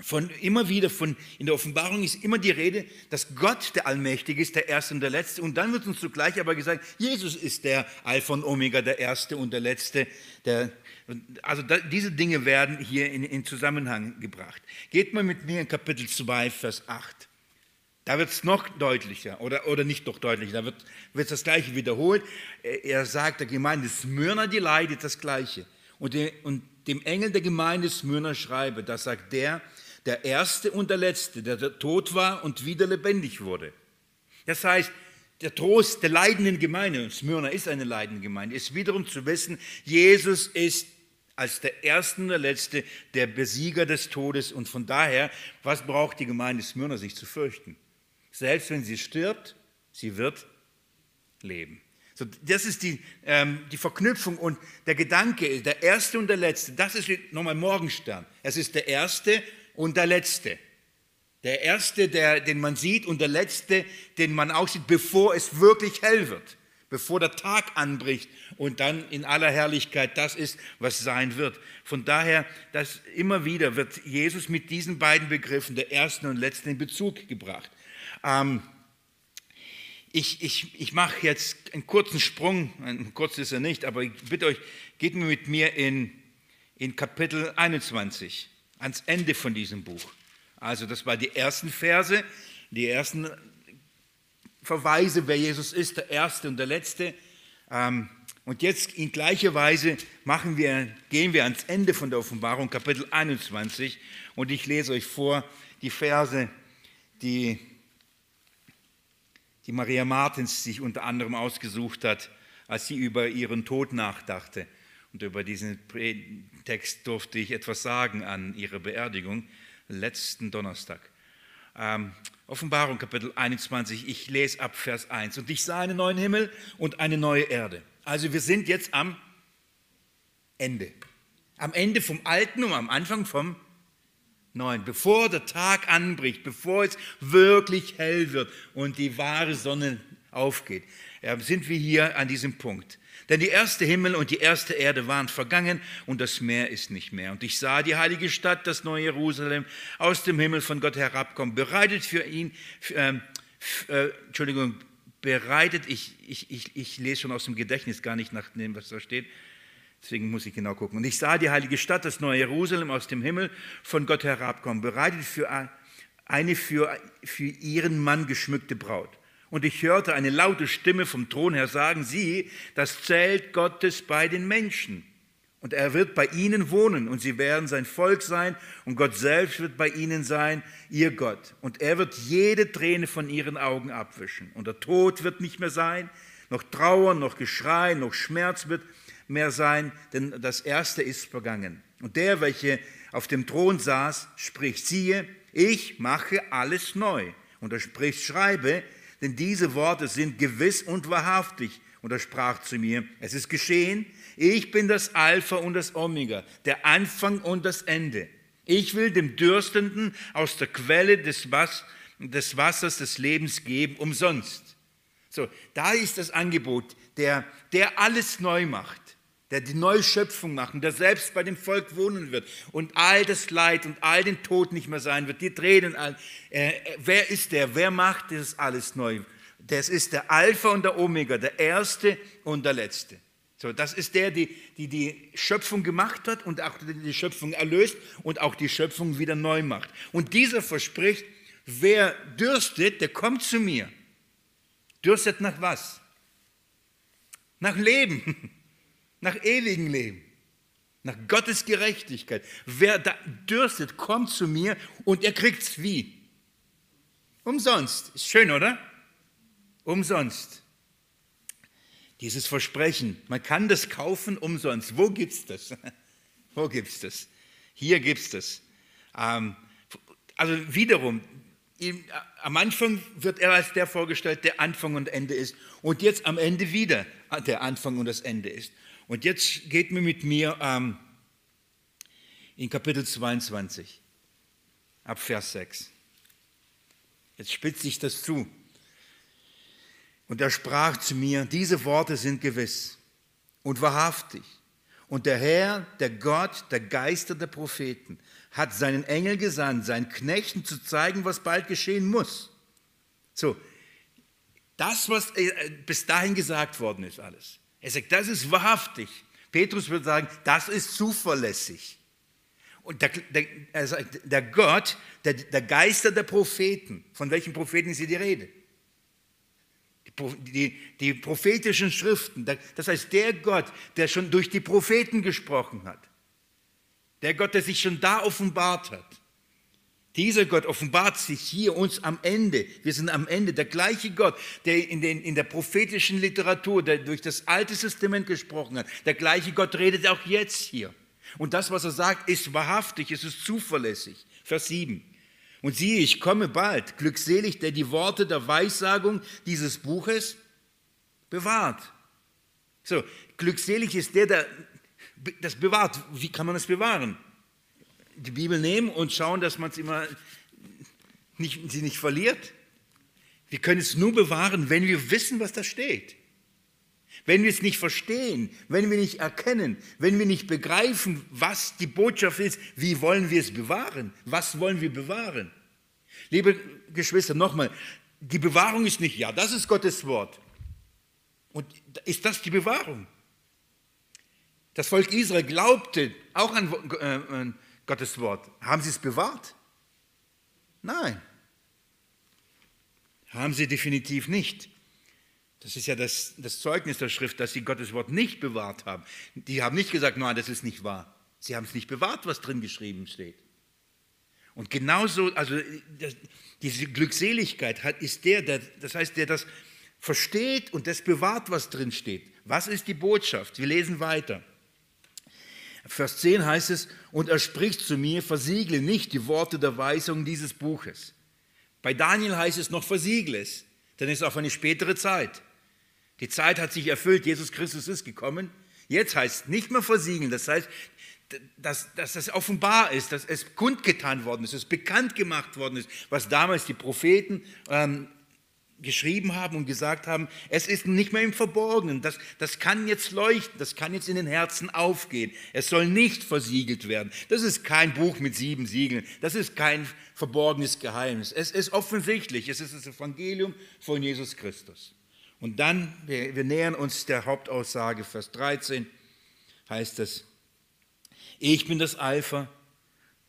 von immer wieder von in der Offenbarung ist immer die Rede, dass Gott der Allmächtige ist, der Erste und der Letzte. Und dann wird uns zugleich aber gesagt, Jesus ist der Alpha und Omega, der Erste und der Letzte. Der, also da, diese Dinge werden hier in, in Zusammenhang gebracht. Geht mal mit mir in Kapitel 2, Vers 8. Da wird es noch deutlicher oder, oder nicht noch deutlicher, da wird, wird das Gleiche wiederholt. Er sagt der Gemeinde Smyrna, die leidet das Gleiche. Und, die, und dem Engel der Gemeinde Smyrna schreibe, da sagt der, der Erste und der Letzte, der tot war und wieder lebendig wurde. Das heißt, der Trost der leidenden Gemeinde, und Smyrna ist eine leidende Gemeinde, ist wiederum zu wissen, Jesus ist als der Erste und der Letzte der Besieger des Todes. Und von daher, was braucht die Gemeinde Smyrna sich zu fürchten? Selbst wenn sie stirbt, sie wird leben. So, das ist die, ähm, die Verknüpfung und der Gedanke, der Erste und der Letzte, das ist nochmal Morgenstern. Es ist der Erste und der Letzte. Der Erste, der, den man sieht und der Letzte, den man auch sieht, bevor es wirklich hell wird, bevor der Tag anbricht und dann in aller Herrlichkeit das ist, was sein wird. Von daher, dass immer wieder wird Jesus mit diesen beiden Begriffen, der Ersten und Letzten, in Bezug gebracht. Ähm, ich, ich, ich mache jetzt einen kurzen Sprung, kurz ist er nicht, aber ich bitte euch, geht mit mir in, in Kapitel 21, ans Ende von diesem Buch. Also das war die ersten Verse, die ersten Verweise, wer Jesus ist, der Erste und der Letzte. Ähm, und jetzt in gleicher Weise machen wir, gehen wir ans Ende von der Offenbarung, Kapitel 21. Und ich lese euch vor die Verse, die die Maria Martens sich unter anderem ausgesucht hat, als sie über ihren Tod nachdachte. Und über diesen Text durfte ich etwas sagen an ihrer Beerdigung letzten Donnerstag. Ähm, Offenbarung Kapitel 21, ich lese ab Vers 1. Und ich sah einen neuen Himmel und eine neue Erde. Also wir sind jetzt am Ende. Am Ende vom Alten und am Anfang vom 9, bevor der Tag anbricht, bevor es wirklich hell wird und die wahre Sonne aufgeht, sind wir hier an diesem Punkt. Denn die erste Himmel und die erste Erde waren vergangen und das Meer ist nicht mehr. Und ich sah die heilige Stadt, das neue Jerusalem, aus dem Himmel von Gott herabkommen, bereitet für ihn, äh, äh, Entschuldigung, bereitet, ich, ich, ich, ich lese schon aus dem Gedächtnis gar nicht nach dem, was da steht, Deswegen muss ich genau gucken. Und ich sah die heilige Stadt, das neue Jerusalem aus dem Himmel von Gott herabkommen, bereitet für eine für, für ihren Mann geschmückte Braut. Und ich hörte eine laute Stimme vom Thron her sagen, sie, das Zelt Gottes bei den Menschen. Und er wird bei ihnen wohnen und sie werden sein Volk sein und Gott selbst wird bei ihnen sein, ihr Gott. Und er wird jede Träne von ihren Augen abwischen. Und der Tod wird nicht mehr sein, noch Trauer, noch Geschrei, noch Schmerz wird mehr sein, denn das Erste ist vergangen. Und der, welcher auf dem Thron saß, spricht, siehe, ich mache alles neu. Und er spricht, schreibe, denn diese Worte sind gewiss und wahrhaftig. Und er sprach zu mir, es ist geschehen, ich bin das Alpha und das Omega, der Anfang und das Ende. Ich will dem Dürstenden aus der Quelle des, Was des Wassers des Lebens geben, umsonst. So, da ist das Angebot, der, der alles neu macht der die Neuschöpfung macht und der selbst bei dem Volk wohnen wird und all das Leid und all den Tod nicht mehr sein wird, die Tränen, all, äh, wer ist der, wer macht das alles neu? Das ist der Alpha und der Omega, der Erste und der Letzte. So, das ist der, die, die die Schöpfung gemacht hat und auch die Schöpfung erlöst und auch die Schöpfung wieder neu macht. Und dieser verspricht, wer dürstet, der kommt zu mir. Dürstet nach was? Nach Leben. (laughs) nach ewigem Leben, nach Gottes Gerechtigkeit. Wer da dürstet, kommt zu mir und er kriegt es wie? Umsonst. Ist schön, oder? Umsonst. Dieses Versprechen, man kann das kaufen umsonst. Wo gibt es das? (laughs) Wo gibt es das? Hier gibt es das. Ähm, also wiederum, am Anfang wird er als der vorgestellt, der Anfang und Ende ist. Und jetzt am Ende wieder der Anfang und das Ende ist. Und jetzt geht mir mit mir ähm, in Kapitel 22, ab Vers 6. Jetzt spitzt sich das zu. Und er sprach zu mir, diese Worte sind gewiss und wahrhaftig. Und der Herr, der Gott, der Geister der Propheten, hat seinen Engel gesandt, seinen Knechten zu zeigen, was bald geschehen muss. So, das, was äh, bis dahin gesagt worden ist, alles. Er sagt, das ist wahrhaftig. Petrus würde sagen, das ist zuverlässig. Und der, der, er sagt, der Gott, der, der Geister der Propheten, von welchen Propheten ist hier die Rede? Die, die, die prophetischen Schriften, das heißt der Gott, der schon durch die Propheten gesprochen hat, der Gott, der sich schon da offenbart hat. Dieser Gott offenbart sich hier uns am Ende. Wir sind am Ende. Der gleiche Gott, der in, den, in der prophetischen Literatur, der durch das Alte Testament gesprochen hat, der gleiche Gott redet auch jetzt hier. Und das, was er sagt, ist wahrhaftig, es ist zuverlässig. Vers 7. Und siehe, ich komme bald, glückselig, der die Worte der Weissagung dieses Buches bewahrt. So, glückselig ist der, der das bewahrt. Wie kann man das bewahren? Die Bibel nehmen und schauen, dass man es nicht, sie nicht verliert. Wir können es nur bewahren, wenn wir wissen, was da steht. Wenn wir es nicht verstehen, wenn wir nicht erkennen, wenn wir nicht begreifen, was die Botschaft ist, wie wollen wir es bewahren? Was wollen wir bewahren? Liebe Geschwister, nochmal, die Bewahrung ist nicht, ja, das ist Gottes Wort. Und ist das die Bewahrung? Das Volk Israel glaubte auch an äh, Gottes Wort. Haben sie es bewahrt? Nein. Haben sie definitiv nicht. Das ist ja das, das, Zeugnis der Schrift, dass sie Gottes Wort nicht bewahrt haben. Die haben nicht gesagt, nein, das ist nicht wahr. Sie haben es nicht bewahrt, was drin geschrieben steht. Und genauso, also das, diese Glückseligkeit hat, ist der, der, das heißt, der das versteht und das bewahrt, was drin steht. Was ist die Botschaft? Wir lesen weiter. Vers 10 heißt es, und er spricht zu mir, versiegle nicht die Worte der Weisung dieses Buches. Bei Daniel heißt es noch, versiegle es, denn es ist auf eine spätere Zeit. Die Zeit hat sich erfüllt, Jesus Christus ist gekommen. Jetzt heißt es nicht mehr versiegeln, das heißt, dass, dass das offenbar ist, dass es kundgetan worden ist, dass es bekannt gemacht worden ist, was damals die Propheten ähm, geschrieben haben und gesagt haben, es ist nicht mehr im Verborgenen, das, das kann jetzt leuchten, das kann jetzt in den Herzen aufgehen, es soll nicht versiegelt werden. Das ist kein Buch mit sieben Siegeln, das ist kein verborgenes Geheimnis, es ist offensichtlich, es ist das Evangelium von Jesus Christus. Und dann, wir, wir nähern uns der Hauptaussage, Vers 13, heißt es, ich bin das Alpha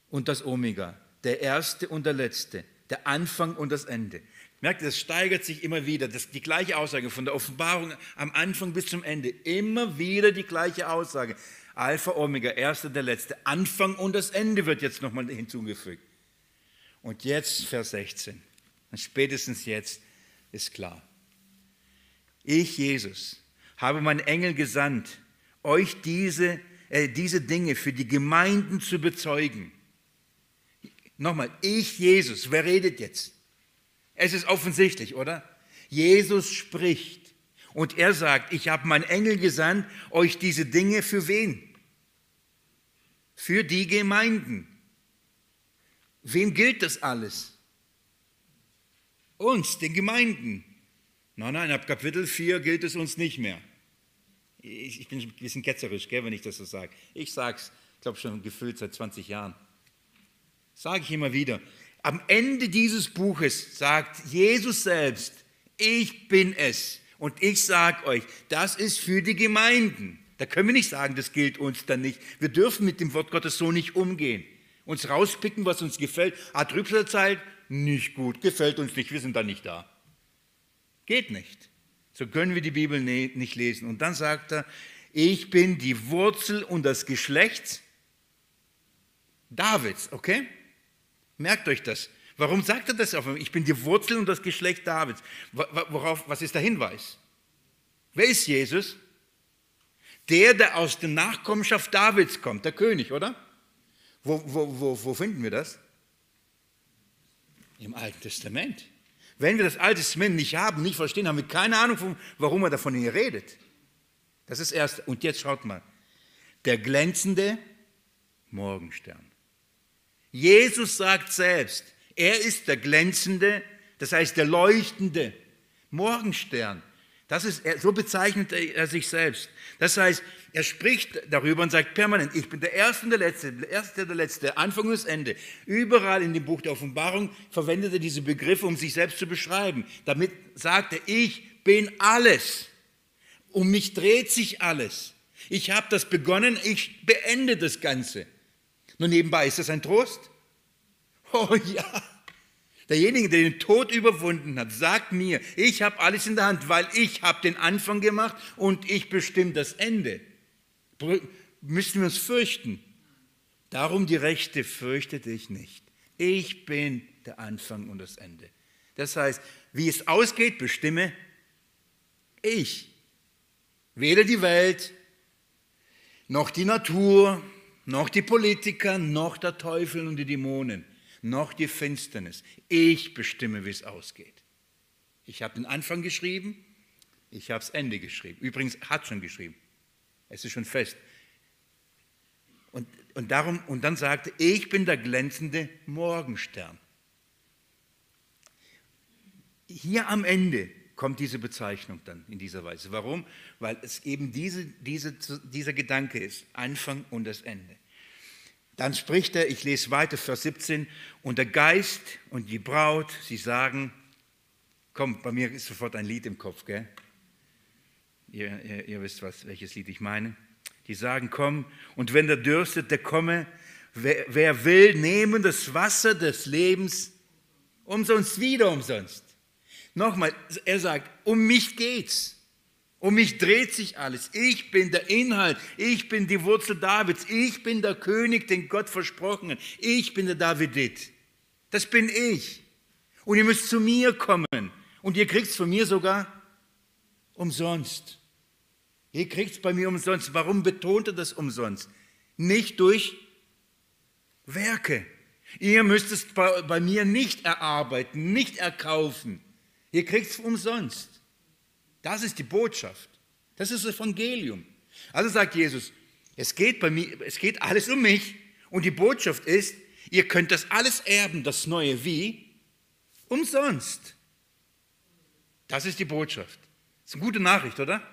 und das Omega, der Erste und der Letzte, der Anfang und das Ende. Merkt ihr, das steigert sich immer wieder. Das die gleiche Aussage von der Offenbarung am Anfang bis zum Ende. Immer wieder die gleiche Aussage. Alpha, Omega, Erster, der Letzte. Anfang und das Ende wird jetzt nochmal hinzugefügt. Und jetzt Vers 16. Und spätestens jetzt ist klar. Ich, Jesus, habe meinen Engel gesandt, euch diese, äh, diese Dinge für die Gemeinden zu bezeugen. Nochmal, ich, Jesus, wer redet jetzt? Es ist offensichtlich, oder? Jesus spricht und er sagt, ich habe meinen Engel gesandt, euch diese Dinge für wen? Für die Gemeinden. Wem gilt das alles? Uns, den Gemeinden. Nein, nein, ab Kapitel 4 gilt es uns nicht mehr. Ich, bin ein bisschen ketzerisch, gell, wenn ich das so sage. Ich sage es, ich glaube schon gefühlt seit 20 Jahren. Sage ich immer wieder. Am Ende dieses Buches sagt Jesus selbst, ich bin es. Und ich sage euch, das ist für die Gemeinden. Da können wir nicht sagen, das gilt uns dann nicht. Wir dürfen mit dem Wort Gottes so nicht umgehen. Uns rauspicken, was uns gefällt. Ah, Trübsalzeit, nicht gut, gefällt uns nicht, wir sind da nicht da. Geht nicht. So können wir die Bibel ne-, nicht lesen. Und dann sagt er, ich bin die Wurzel und das Geschlecht Davids, okay? Merkt euch das. Warum sagt er das auf einmal? Ich bin die Wurzel und das Geschlecht Davids. Worauf, was ist der Hinweis? Wer ist Jesus? Der, der aus der Nachkommenschaft Davids kommt, der König, oder? Wo, wo, wo, wo finden wir das? Im Alten Testament. Wenn wir das Alte Testament nicht haben, nicht verstehen, haben wir keine Ahnung, warum er davon hier redet. Das ist erst. Und jetzt schaut mal. Der glänzende Morgenstern. Jesus sagt selbst, er ist der glänzende, das heißt der leuchtende Morgenstern. Das ist, so bezeichnet er sich selbst. Das heißt, er spricht darüber und sagt permanent, ich bin der Erste und der Letzte, der Erste der Letzte, Anfang und das Ende. Überall in dem Buch der Offenbarung verwendet er diese Begriffe, um sich selbst zu beschreiben. Damit sagt er, ich bin alles. Um mich dreht sich alles. Ich habe das begonnen, ich beende das Ganze. Nur nebenbei, ist das ein Trost? Oh ja, Derjenige, der den Tod überwunden hat, sagt mir, ich habe alles in der Hand, weil ich habe den Anfang gemacht und ich bestimme das Ende. Müssen wir uns fürchten. Darum die Rechte fürchte dich nicht. Ich bin der Anfang und das Ende. Das heißt, wie es ausgeht, bestimme ich. Weder die Welt, noch die Natur, noch die Politiker, noch der Teufel und die Dämonen noch die Finsternis. Ich bestimme, wie es ausgeht. Ich habe den Anfang geschrieben, ich habe das Ende geschrieben. Übrigens hat schon geschrieben. Es ist schon fest. Und, und, darum, und dann sagte, ich bin der glänzende Morgenstern. Hier am Ende kommt diese Bezeichnung dann in dieser Weise. Warum? Weil es eben diese, diese, dieser Gedanke ist, Anfang und das Ende. Dann spricht er, ich lese weiter, Vers 17, und der Geist und die Braut, sie sagen, komm, bei mir ist sofort ein Lied im Kopf, gell? Ihr, ihr, ihr wisst, was, welches Lied ich meine. Die sagen, komm, und wenn der dürstet, der komme, wer, wer will, nehmen das Wasser des Lebens umsonst wieder umsonst. Nochmal, er sagt, um mich geht's. Um mich dreht sich alles. Ich bin der Inhalt. Ich bin die Wurzel Davids. Ich bin der König, den Gott versprochen hat. Ich bin der Davidit. Das bin ich. Und ihr müsst zu mir kommen. Und ihr kriegt es von mir sogar umsonst. Ihr kriegt es bei mir umsonst. Warum betont er das umsonst? Nicht durch Werke. Ihr müsst es bei, bei mir nicht erarbeiten, nicht erkaufen. Ihr kriegt es umsonst. Das ist die Botschaft. Das ist das Evangelium. Also sagt Jesus, es geht bei mir, es geht alles um mich und die Botschaft ist, ihr könnt das alles erben, das neue wie umsonst. Das ist die Botschaft. Das ist eine gute Nachricht, oder?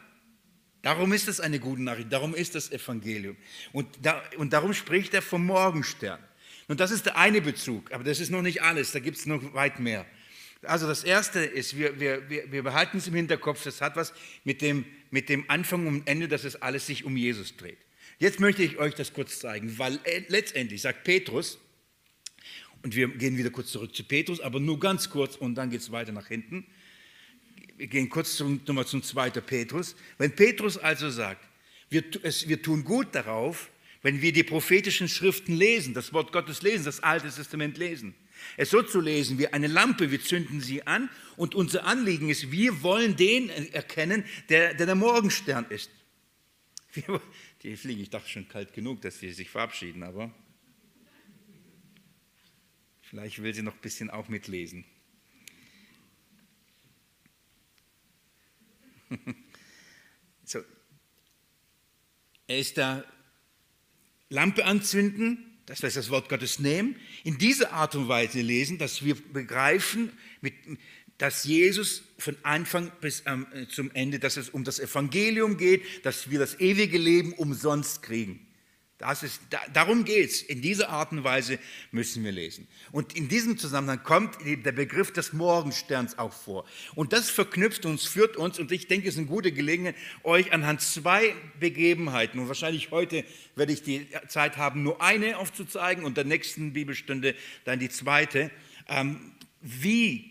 Darum ist es eine gute Nachricht, darum ist das Evangelium. Und, da, und darum spricht er vom Morgenstern. Und das ist der eine Bezug, aber das ist noch nicht alles, da gibt es noch weit mehr. Also das Erste ist, wir, wir, wir behalten es im Hinterkopf, das hat was mit dem, mit dem Anfang und Ende, dass es alles sich um Jesus dreht. Jetzt möchte ich euch das kurz zeigen, weil äh, letztendlich sagt Petrus, und wir gehen wieder kurz zurück zu Petrus, aber nur ganz kurz und dann geht es weiter nach hinten. Wir gehen kurz zum, nochmal zum 2. Petrus. Wenn Petrus also sagt, wir, es, wir tun gut darauf, wenn wir die prophetischen Schriften lesen, das Wort Gottes lesen, das Alte Testament lesen, es so zu lesen wie eine Lampe, wir zünden sie an und unser Anliegen ist, wir wollen den erkennen, der der, der Morgenstern ist. Die fliegen, ich dachte schon kalt genug, dass sie sich verabschieden, aber vielleicht will sie noch ein bisschen auch mitlesen. (laughs) so. Er ist da Lampe anzünden, dass wir das Wort Gottes nehmen, in dieser Art und Weise lesen, dass wir begreifen, dass Jesus von Anfang bis zum Ende, dass es um das Evangelium geht, dass wir das ewige Leben umsonst kriegen. Das ist, darum geht es. In dieser Art und Weise müssen wir lesen. Und in diesem Zusammenhang kommt der Begriff des Morgensterns auch vor. Und das verknüpft uns, führt uns, und ich denke, es ist eine gute Gelegenheit, euch anhand zwei Begebenheiten, und wahrscheinlich heute werde ich die Zeit haben, nur eine aufzuzeigen und der nächsten Bibelstunde dann die zweite, ähm, wie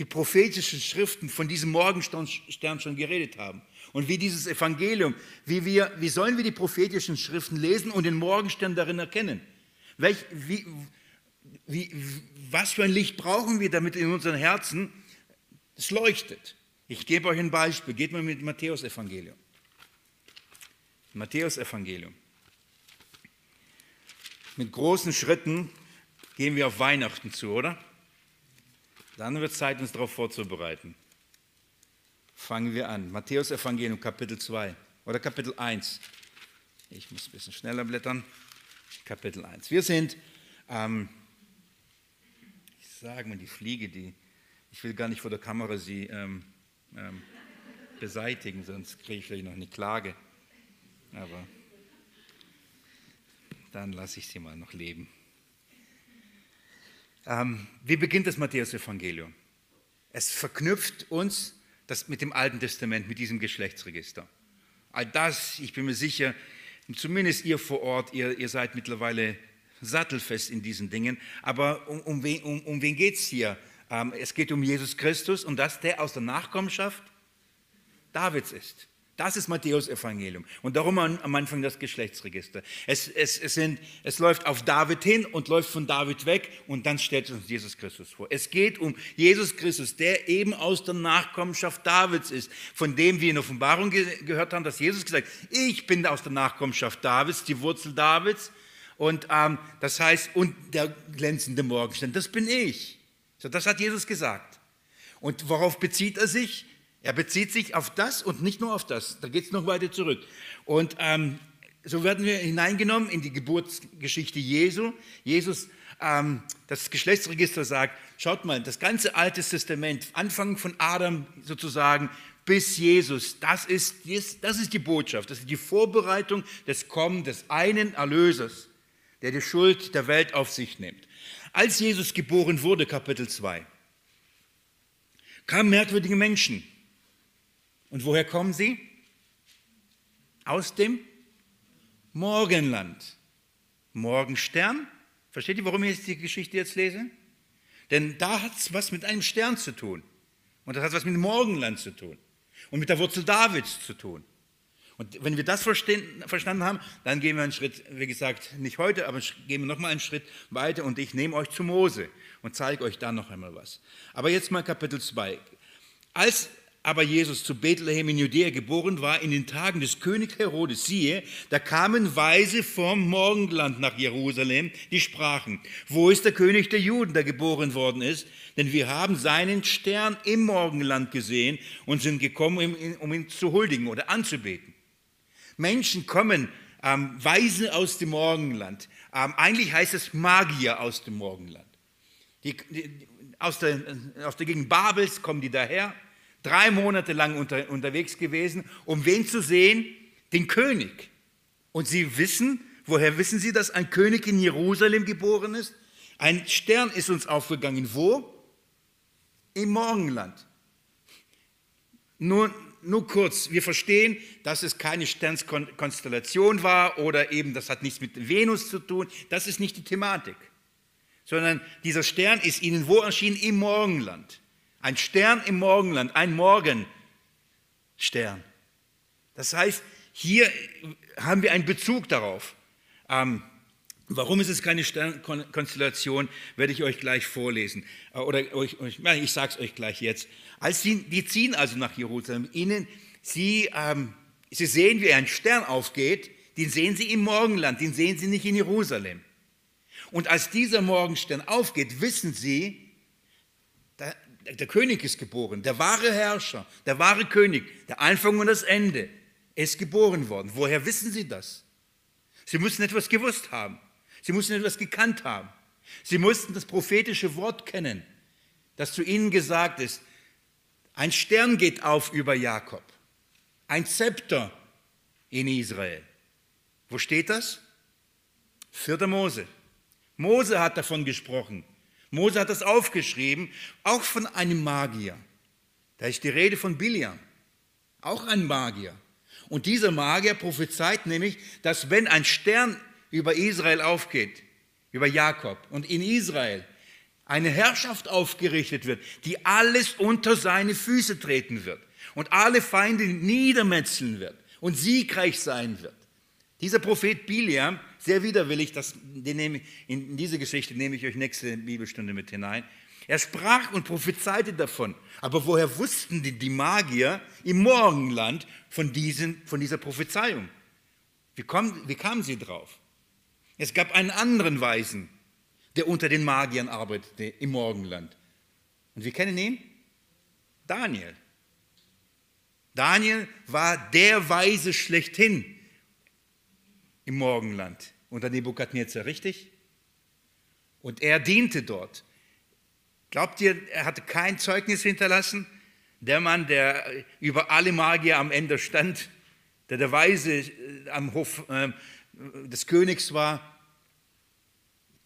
die prophetischen Schriften von diesem Morgenstern schon geredet haben. Und wie dieses Evangelium, wie, wir, wie sollen wir die prophetischen Schriften lesen und den Morgenstern darin erkennen? Welch, wie, wie, was für ein Licht brauchen wir, damit in unseren Herzen es leuchtet? Ich gebe euch ein Beispiel. Geht mal mit Matthäus Evangelium. Matthäus Evangelium. Mit großen Schritten gehen wir auf Weihnachten zu, oder? Dann wird es Zeit, uns darauf vorzubereiten fangen wir an. Matthäus Evangelium, Kapitel 2 oder Kapitel 1. Ich muss ein bisschen schneller blättern. Kapitel 1. Wir sind, ähm, ich sage mal, die Fliege, die, ich will gar nicht vor der Kamera sie ähm, ähm, beseitigen, sonst kriege ich vielleicht noch eine Klage. Aber dann lasse ich sie mal noch leben. Ähm, wie beginnt das Matthäus-Evangelium? Es verknüpft uns das mit dem Alten Testament, mit diesem Geschlechtsregister. All das, ich bin mir sicher, zumindest ihr vor Ort, ihr, ihr seid mittlerweile sattelfest in diesen Dingen. Aber um, um wen, um, um wen geht es hier? Ähm, es geht um Jesus Christus und dass der aus der Nachkommenschaft Davids ist. Das ist Matthäus Evangelium. Und darum am Anfang das Geschlechtsregister. Es, es, es, sind, es läuft auf David hin und läuft von David weg und dann stellt uns Jesus Christus vor. Es geht um Jesus Christus, der eben aus der Nachkommenschaft Davids ist, von dem wir in Offenbarung ge gehört haben, dass Jesus gesagt hat, ich bin aus der Nachkommenschaft Davids, die Wurzel Davids. Und ähm, das heißt, und der glänzende Morgenstern, das bin ich. So, das hat Jesus gesagt. Und worauf bezieht er sich? Er bezieht sich auf das und nicht nur auf das. Da geht es noch weiter zurück. Und ähm, so werden wir hineingenommen in die Geburtsgeschichte Jesu. Jesus, ähm, das Geschlechtsregister sagt, schaut mal, das ganze Alte Testament, Anfang von Adam sozusagen bis Jesus, das ist, das ist die Botschaft, das ist die Vorbereitung des Kommen des einen Erlösers, der die Schuld der Welt auf sich nimmt. Als Jesus geboren wurde, Kapitel 2, kamen merkwürdige Menschen und woher kommen sie? Aus dem Morgenland. Morgenstern. Versteht ihr, warum ich die Geschichte jetzt lese? Denn da hat es was mit einem Stern zu tun. Und das hat was mit dem Morgenland zu tun. Und mit der Wurzel Davids zu tun. Und wenn wir das verstanden haben, dann gehen wir einen Schritt, wie gesagt, nicht heute, aber gehen wir nochmal einen Schritt weiter und ich nehme euch zu Mose und zeige euch da noch einmal was. Aber jetzt mal Kapitel 2. Als aber Jesus zu Bethlehem in Judäa geboren war, in den Tagen des König Herodes, siehe, da kamen Weise vom Morgenland nach Jerusalem, die sprachen, wo ist der König der Juden, der geboren worden ist? Denn wir haben seinen Stern im Morgenland gesehen und sind gekommen, um ihn zu huldigen oder anzubeten. Menschen kommen, ähm, Weisen aus dem Morgenland. Ähm, eigentlich heißt es Magier aus dem Morgenland. Die, die, aus, der, aus der Gegend Babels kommen die daher drei Monate lang unter, unterwegs gewesen, um wen zu sehen? Den König. Und sie wissen, woher wissen sie, dass ein König in Jerusalem geboren ist? Ein Stern ist uns aufgegangen. Wo? Im Morgenland. Nur, nur kurz, wir verstehen, dass es keine Sternskonstellation war oder eben das hat nichts mit Venus zu tun. Das ist nicht die Thematik. Sondern dieser Stern ist ihnen wo erschienen? Im Morgenland. Ein Stern im Morgenland, ein Morgenstern. Das heißt, hier haben wir einen Bezug darauf. Ähm, warum ist es keine Sternkonstellation, werde ich euch gleich vorlesen. Äh, oder euch, ich sage es euch gleich jetzt. Als sie, die ziehen also nach Jerusalem. Ihnen, sie, ähm, sie sehen, wie ein Stern aufgeht. Den sehen sie im Morgenland, den sehen sie nicht in Jerusalem. Und als dieser Morgenstern aufgeht, wissen sie, der König ist geboren, der wahre Herrscher, der wahre König, der Anfang und das Ende ist geboren worden. Woher wissen Sie das? Sie müssen etwas gewusst haben. Sie müssen etwas gekannt haben. Sie mussten das prophetische Wort kennen, das zu ihnen gesagt ist. Ein Stern geht auf über Jakob, ein Zepter in Israel. Wo steht das? 4. Mose. Mose hat davon gesprochen. Mose hat das aufgeschrieben, auch von einem Magier. Da ist die Rede von Biliam, auch ein Magier. Und dieser Magier prophezeit nämlich, dass wenn ein Stern über Israel aufgeht, über Jakob und in Israel eine Herrschaft aufgerichtet wird, die alles unter seine Füße treten wird und alle Feinde niedermetzeln wird und siegreich sein wird. Dieser Prophet Biliam sehr widerwillig, das, nehme, in diese Geschichte nehme ich euch nächste Bibelstunde mit hinein. Er sprach und prophezeite davon. Aber woher wussten die, die Magier im Morgenland von, diesen, von dieser Prophezeiung? Wie, kommen, wie kamen sie drauf? Es gab einen anderen Weisen, der unter den Magiern arbeitete im Morgenland. Und wir kennen ihn? Daniel. Daniel war der Weise schlechthin im Morgenland unter Nebukadnezar, richtig? Und er diente dort. Glaubt ihr, er hatte kein Zeugnis hinterlassen? Der Mann, der über alle Magier am Ende stand, der der Weise äh, am Hof äh, des Königs war,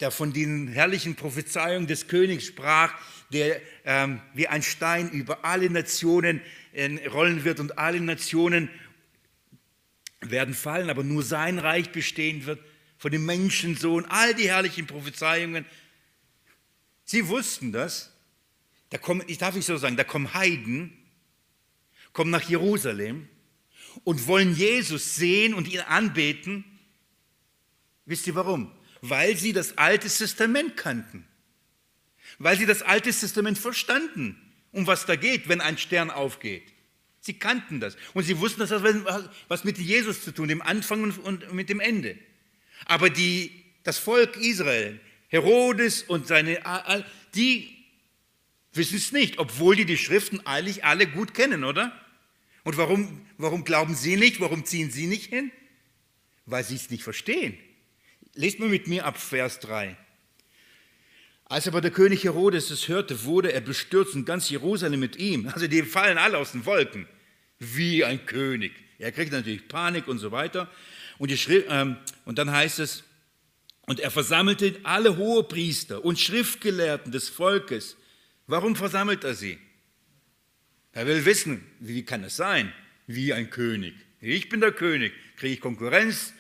der von den herrlichen Prophezeiungen des Königs sprach, der ähm, wie ein Stein über alle Nationen äh, rollen wird und alle Nationen werden fallen, aber nur sein Reich bestehen wird, von dem Menschensohn, all die herrlichen Prophezeiungen. Sie wussten das. Da kommen, ich darf nicht so sagen, da kommen Heiden, kommen nach Jerusalem und wollen Jesus sehen und ihn anbeten. Wisst ihr warum? Weil sie das Alte Testament kannten. Weil sie das Alte Testament verstanden, um was da geht, wenn ein Stern aufgeht. Sie kannten das und sie wussten, dass das was mit Jesus zu tun, dem Anfang und mit dem Ende. Aber die, das Volk Israel, Herodes und seine, die wissen es nicht, obwohl die die Schriften eigentlich alle gut kennen, oder? Und warum, warum glauben sie nicht? Warum ziehen sie nicht hin? Weil sie es nicht verstehen. Lest mal mit mir ab Vers 3. Als aber der König Herodes es hörte, wurde er bestürzt und ganz Jerusalem mit ihm. Also die fallen alle aus den Wolken, wie ein König. Er kriegt natürlich Panik und so weiter. Und, die, ähm, und dann heißt es, und er versammelte alle Hohepriester und Schriftgelehrten des Volkes. Warum versammelt er sie? Er will wissen, wie kann es sein, wie ein König. Ich bin der König, kriege ich Konkurrenz?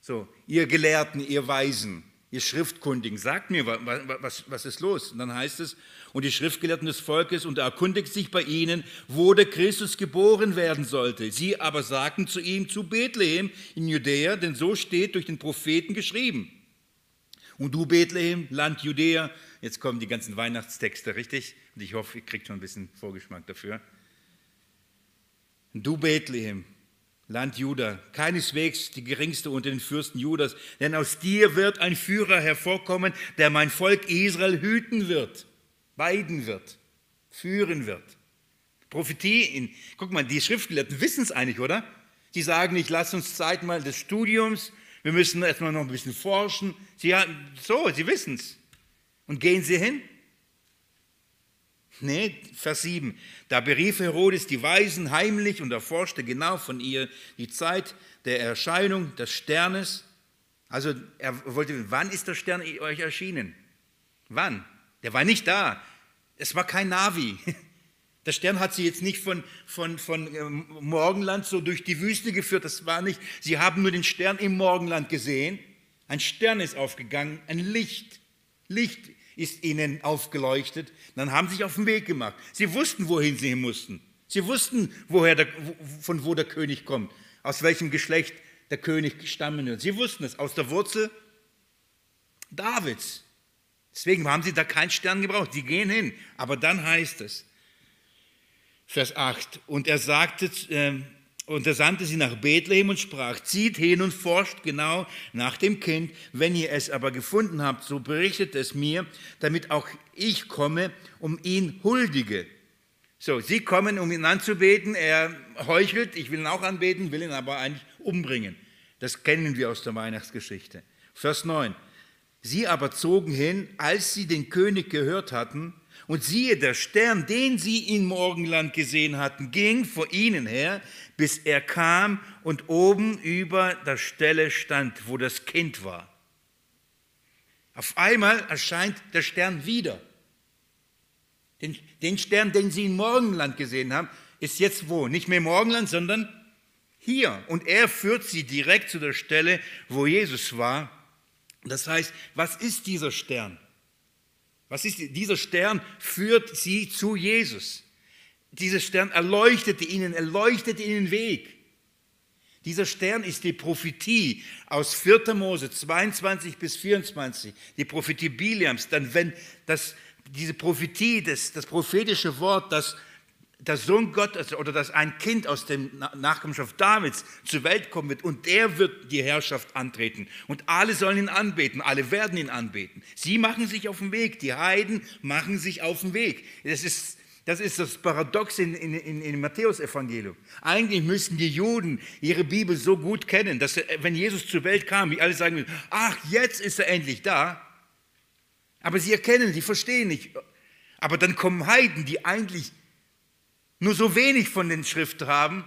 So, ihr Gelehrten, ihr Weisen, ihr Schriftkundigen, sagt mir, was, was ist los? Und dann heißt es, und die Schriftgelehrten des Volkes, und er erkundigt sich bei ihnen, wo der Christus geboren werden sollte. Sie aber sagten zu ihm, zu Bethlehem in Judäa, denn so steht durch den Propheten geschrieben. Und du, Bethlehem, Land Judäa, jetzt kommen die ganzen Weihnachtstexte, richtig? Und ich hoffe, ihr kriegt schon ein bisschen Vorgeschmack dafür. Du, Bethlehem, Land Juda, keineswegs die geringste unter den Fürsten Judas, denn aus dir wird ein Führer hervorkommen, der mein Volk Israel hüten wird, weiden wird, führen wird. Prophetie, in, guck mal, die Schriftgelehrten wissen es eigentlich, oder? Die sagen nicht, lass uns Zeit mal des Studiums, wir müssen erstmal noch ein bisschen forschen. Sie, so, sie wissen es. Und gehen sie hin? Nee, Vers 7. Da berief Herodes die Weisen heimlich und erforschte genau von ihr die Zeit der Erscheinung des Sternes. Also er wollte, wissen, wann ist der Stern euch erschienen? Wann? Der war nicht da. Es war kein Navi. (laughs) Der Stern hat sie jetzt nicht von, von, von ähm, Morgenland so durch die Wüste geführt. Das war nicht. Sie haben nur den Stern im Morgenland gesehen. Ein Stern ist aufgegangen, ein Licht. Licht ist ihnen aufgeleuchtet. Dann haben sie sich auf den Weg gemacht. Sie wussten, wohin sie hin mussten. Sie wussten, woher der, von wo der König kommt, aus welchem Geschlecht der König stammen wird. Sie wussten es, aus der Wurzel Davids. Deswegen haben sie da keinen Stern gebraucht. Sie gehen hin. Aber dann heißt es, Vers 8, und er sagte, äh, und er sandte sie nach Bethlehem und sprach, zieht hin und forscht genau nach dem Kind. Wenn ihr es aber gefunden habt, so berichtet es mir, damit auch ich komme, um ihn huldige. So, sie kommen, um ihn anzubeten. Er heuchelt, ich will ihn auch anbeten, will ihn aber eigentlich umbringen. Das kennen wir aus der Weihnachtsgeschichte. Vers 9. Sie aber zogen hin, als sie den König gehört hatten, und siehe, der Stern, den sie im Morgenland gesehen hatten, ging vor ihnen her, bis er kam und oben über der Stelle stand, wo das Kind war. Auf einmal erscheint der Stern wieder. Den, den Stern, den sie im Morgenland gesehen haben, ist jetzt wo? Nicht mehr Morgenland, sondern hier. Und er führt sie direkt zu der Stelle, wo Jesus war. Das heißt, was ist dieser Stern? Was ist dieser Stern führt sie zu Jesus. Dieser Stern erleuchtete ihnen, erleuchtete ihnen Weg. Dieser Stern ist die Prophetie aus 4. Mose 22 bis 24, die Prophetie Biliams. Dann, wenn das, diese Prophetie, das, das prophetische Wort, das der Sohn Gottes oder dass ein Kind aus der Nachkommenschaft Davids zur Welt kommen wird und der wird die Herrschaft antreten und alle sollen ihn anbeten, alle werden ihn anbeten. Sie machen sich auf den Weg, die Heiden machen sich auf den Weg. Das ist das, ist das Paradox in, in, in, im Matthäusevangelium. Eigentlich müssten die Juden ihre Bibel so gut kennen, dass wenn Jesus zur Welt kam, wie alle sagen, ach, jetzt ist er endlich da. Aber sie erkennen, sie verstehen nicht. Aber dann kommen Heiden, die eigentlich nur so wenig von den Schriften haben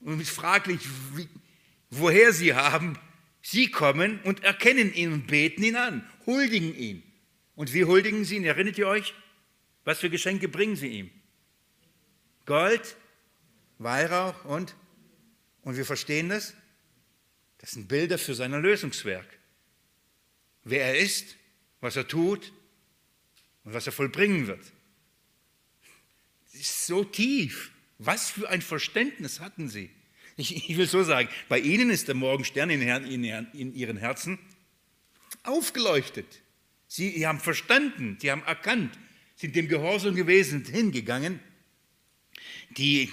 und es ist fraglich, wie, woher sie haben. Sie kommen und erkennen ihn und beten ihn an, huldigen ihn. Und wie huldigen sie ihn? Erinnert ihr euch? Was für Geschenke bringen sie ihm? Gold, Weihrauch und, und wir verstehen das, das sind Bilder für sein Erlösungswerk. Wer er ist, was er tut und was er vollbringen wird. Ist so tief. Was für ein Verständnis hatten sie? Ich, ich will so sagen, bei ihnen ist der Morgenstern in, in, in ihren Herzen aufgeleuchtet. Sie, sie haben verstanden, sie haben erkannt, sind dem Gehorsam gewesen, hingegangen. Die,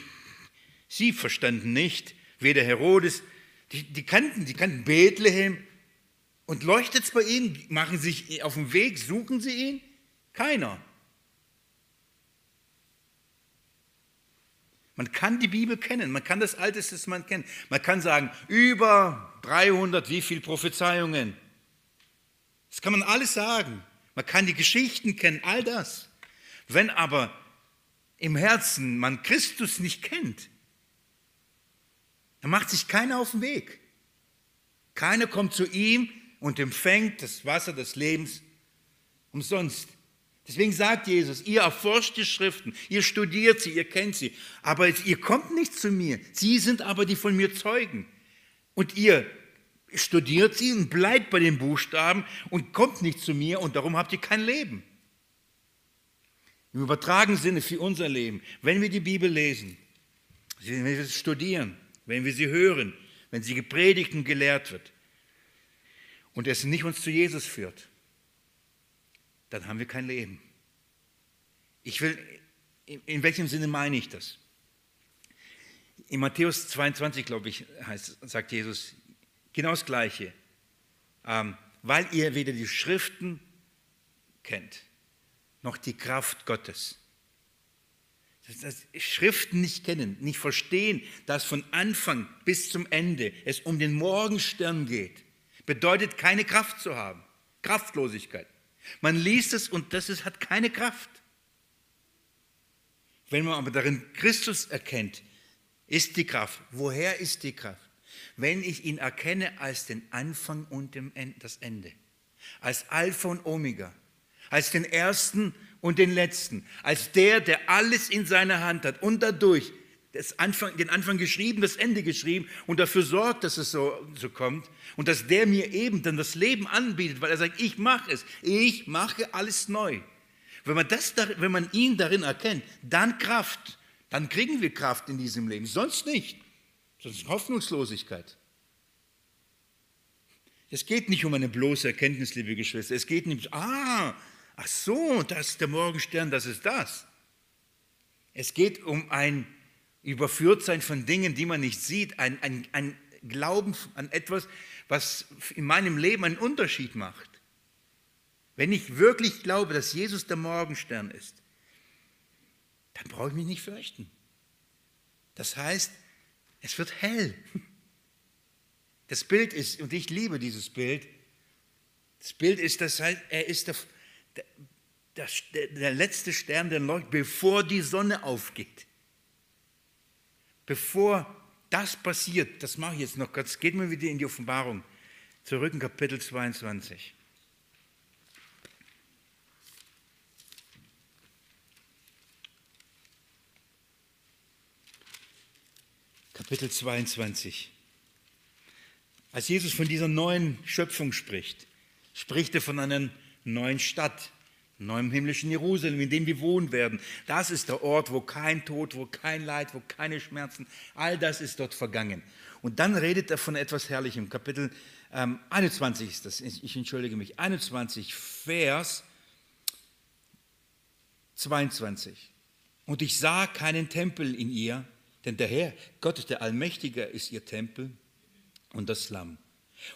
sie verstanden nicht, weder Herodes, die, die kannten, die kannten Bethlehem. Und leuchtet es bei ihnen? Machen sich auf den Weg, suchen sie ihn? Keiner. Man kann die Bibel kennen, man kann das Alte Testament kennen. Man kann sagen, über 300, wie viele Prophezeiungen. Das kann man alles sagen. Man kann die Geschichten kennen, all das. Wenn aber im Herzen man Christus nicht kennt, dann macht sich keiner auf den Weg. Keiner kommt zu ihm und empfängt das Wasser des Lebens umsonst. Deswegen sagt Jesus, ihr erforscht die Schriften, ihr studiert sie, ihr kennt sie, aber ihr kommt nicht zu mir. Sie sind aber die von mir Zeugen. Und ihr studiert sie und bleibt bei den Buchstaben und kommt nicht zu mir und darum habt ihr kein Leben. Im übertragenen Sinne für unser Leben, wenn wir die Bibel lesen, wenn wir sie studieren, wenn wir sie hören, wenn sie gepredigt und gelehrt wird und es nicht uns zu Jesus führt, dann haben wir kein Leben. Ich will, in welchem Sinne meine ich das? In Matthäus 22, glaube ich, heißt, sagt Jesus genau das Gleiche. Ähm, weil ihr weder die Schriften kennt, noch die Kraft Gottes. Das, das Schriften nicht kennen, nicht verstehen, dass von Anfang bis zum Ende es um den Morgenstern geht, bedeutet keine Kraft zu haben. Kraftlosigkeit. Man liest es und das ist, hat keine Kraft. Wenn man aber darin Christus erkennt, ist die Kraft. Woher ist die Kraft? Wenn ich ihn erkenne als den Anfang und das Ende, als Alpha und Omega, als den Ersten und den Letzten, als der, der alles in seiner Hand hat und dadurch Anfang, den Anfang geschrieben, das Ende geschrieben und dafür sorgt, dass es so, so kommt und dass der mir eben dann das Leben anbietet, weil er sagt, ich mache es, ich mache alles neu. Wenn man, das, wenn man ihn darin erkennt, dann Kraft, dann kriegen wir Kraft in diesem Leben, sonst nicht, sonst Hoffnungslosigkeit. Es geht nicht um eine bloße Erkenntnis, liebe Geschwister, es geht nicht, ah, ach so, das ist der Morgenstern, das ist das. Es geht um ein überführt sein von Dingen, die man nicht sieht, ein, ein, ein Glauben an etwas, was in meinem Leben einen Unterschied macht. Wenn ich wirklich glaube, dass Jesus der Morgenstern ist, dann brauche ich mich nicht fürchten. Das heißt, es wird hell. Das Bild ist, und ich liebe dieses Bild, das Bild ist, das heißt, er ist der, der, der, der letzte Stern, der leuchtet, bevor die Sonne aufgeht bevor das passiert, das mache ich jetzt noch kurz, geht mal wieder in die Offenbarung, zurück in Kapitel 22. Kapitel 22. Als Jesus von dieser neuen Schöpfung spricht, spricht er von einer neuen Stadt, neuem himmlischen Jerusalem, in dem wir wohnen werden. Das ist der Ort, wo kein Tod, wo kein Leid, wo keine Schmerzen, all das ist dort vergangen. Und dann redet er von etwas Herrlichem. Kapitel ähm, 21 ist das, ich entschuldige mich, 21, Vers 22. Und ich sah keinen Tempel in ihr, denn der Herr, Gott der Allmächtige, ist ihr Tempel und das Lamm.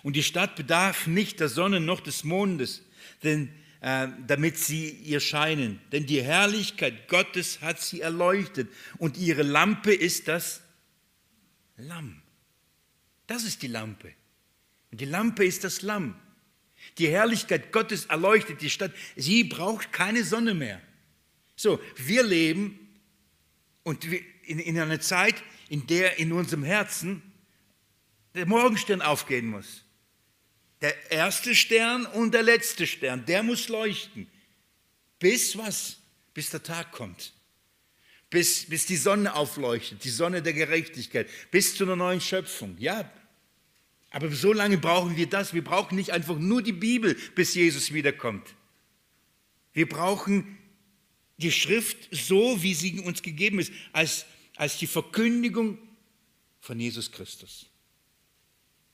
Und die Stadt bedarf nicht der Sonne noch des Mondes, denn damit sie ihr scheinen. Denn die Herrlichkeit Gottes hat sie erleuchtet und ihre Lampe ist das Lamm. Das ist die Lampe. Und die Lampe ist das Lamm. Die Herrlichkeit Gottes erleuchtet die Stadt. Sie braucht keine Sonne mehr. So, wir leben Und in, in einer Zeit, in der in unserem Herzen der Morgenstern aufgehen muss. Der erste Stern und der letzte Stern, der muss leuchten. Bis was? Bis der Tag kommt. Bis, bis die Sonne aufleuchtet, die Sonne der Gerechtigkeit, bis zu einer neuen Schöpfung. Ja, aber so lange brauchen wir das. Wir brauchen nicht einfach nur die Bibel, bis Jesus wiederkommt. Wir brauchen die Schrift so, wie sie uns gegeben ist, als, als die Verkündigung von Jesus Christus.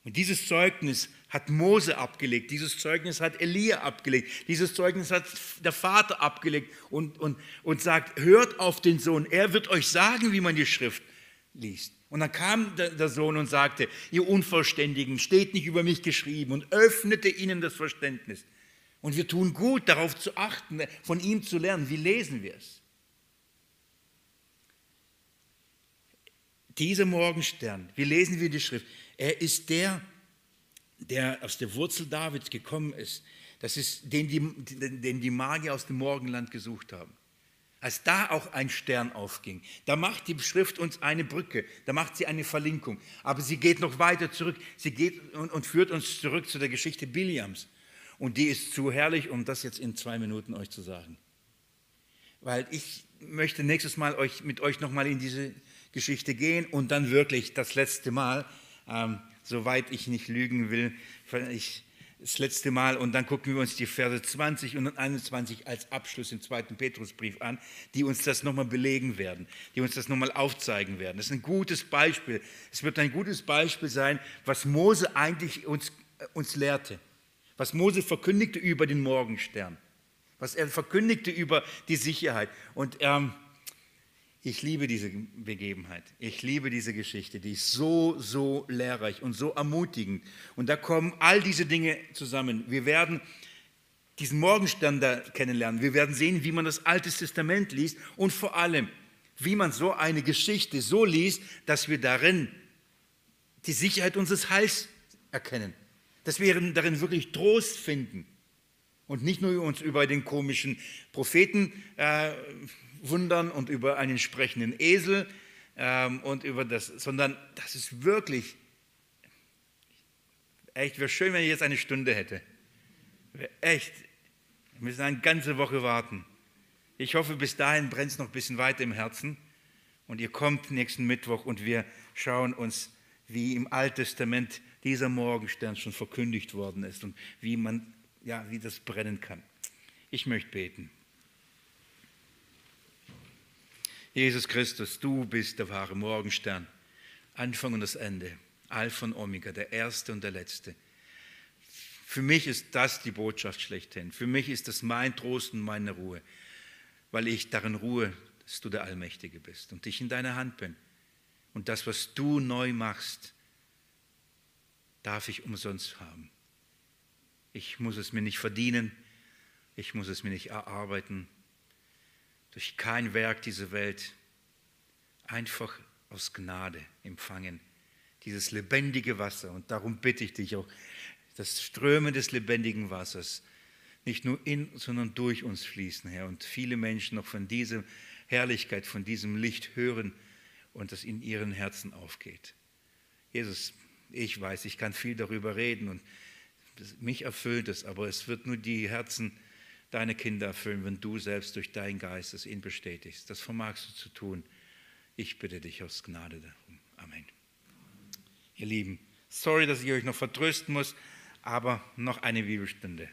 Und dieses Zeugnis hat Mose abgelegt, dieses Zeugnis hat Elia abgelegt, dieses Zeugnis hat der Vater abgelegt und, und, und sagt, hört auf den Sohn, er wird euch sagen, wie man die Schrift liest. Und dann kam der Sohn und sagte, ihr Unverständigen, steht nicht über mich geschrieben und öffnete ihnen das Verständnis. Und wir tun gut, darauf zu achten, von ihm zu lernen. Wie lesen wir es? Dieser Morgenstern, wie lesen wir die Schrift? Er ist der, der aus der Wurzel Davids gekommen ist. Das ist, den die, den die Magier aus dem Morgenland gesucht haben. Als da auch ein Stern aufging, da macht die Schrift uns eine Brücke, da macht sie eine Verlinkung. Aber sie geht noch weiter zurück. Sie geht und, und führt uns zurück zu der Geschichte Biliams. Und die ist zu herrlich, um das jetzt in zwei Minuten euch zu sagen. Weil ich möchte nächstes Mal euch, mit euch nochmal in diese Geschichte gehen und dann wirklich das letzte Mal, ähm, soweit ich nicht lügen will, ich, das letzte Mal und dann gucken wir uns die Verse 20 und 21 als Abschluss im zweiten Petrusbrief an, die uns das nochmal belegen werden, die uns das nochmal aufzeigen werden. Das ist ein gutes Beispiel. Es wird ein gutes Beispiel sein, was Mose eigentlich uns, äh, uns lehrte was Mose verkündigte über den Morgenstern, was er verkündigte über die Sicherheit. Und ähm, ich liebe diese Begebenheit, ich liebe diese Geschichte, die ist so, so lehrreich und so ermutigend. Und da kommen all diese Dinge zusammen. Wir werden diesen Morgenstern da kennenlernen. Wir werden sehen, wie man das Alte Testament liest und vor allem, wie man so eine Geschichte so liest, dass wir darin die Sicherheit unseres Heils erkennen dass wir darin wirklich Trost finden und nicht nur uns über den komischen Propheten äh, wundern und über einen sprechenden Esel ähm, und über das, sondern das ist wirklich, echt, wäre schön, wenn ich jetzt eine Stunde hätte. Wäre echt, wir müssen eine ganze Woche warten. Ich hoffe, bis dahin brennt es noch ein bisschen weiter im Herzen und ihr kommt nächsten Mittwoch und wir schauen uns, wie im Alten Testament dieser Morgenstern schon verkündigt worden ist und wie man, ja, wie das brennen kann. Ich möchte beten. Jesus Christus, du bist der wahre Morgenstern, Anfang und das Ende, Alpha und Omega, der Erste und der Letzte. Für mich ist das die Botschaft schlechthin. Für mich ist das mein Trost und meine Ruhe, weil ich darin ruhe, dass du der Allmächtige bist und ich in deiner Hand bin. Und das, was du neu machst, darf ich umsonst haben. Ich muss es mir nicht verdienen, ich muss es mir nicht erarbeiten, durch kein Werk dieser Welt, einfach aus Gnade empfangen, dieses lebendige Wasser. Und darum bitte ich dich auch, das Strömen des lebendigen Wassers nicht nur in, sondern durch uns fließen, Herr. Und viele Menschen noch von dieser Herrlichkeit, von diesem Licht hören und das in ihren Herzen aufgeht. Jesus, ich weiß, ich kann viel darüber reden und mich erfüllt es, aber es wird nur die Herzen deiner Kinder erfüllen, wenn du selbst durch deinen Geist es ihnen bestätigst. Das vermagst du zu tun. Ich bitte dich aus Gnade darum. Amen. Ihr Lieben, sorry, dass ich euch noch vertrösten muss, aber noch eine Bibelstunde.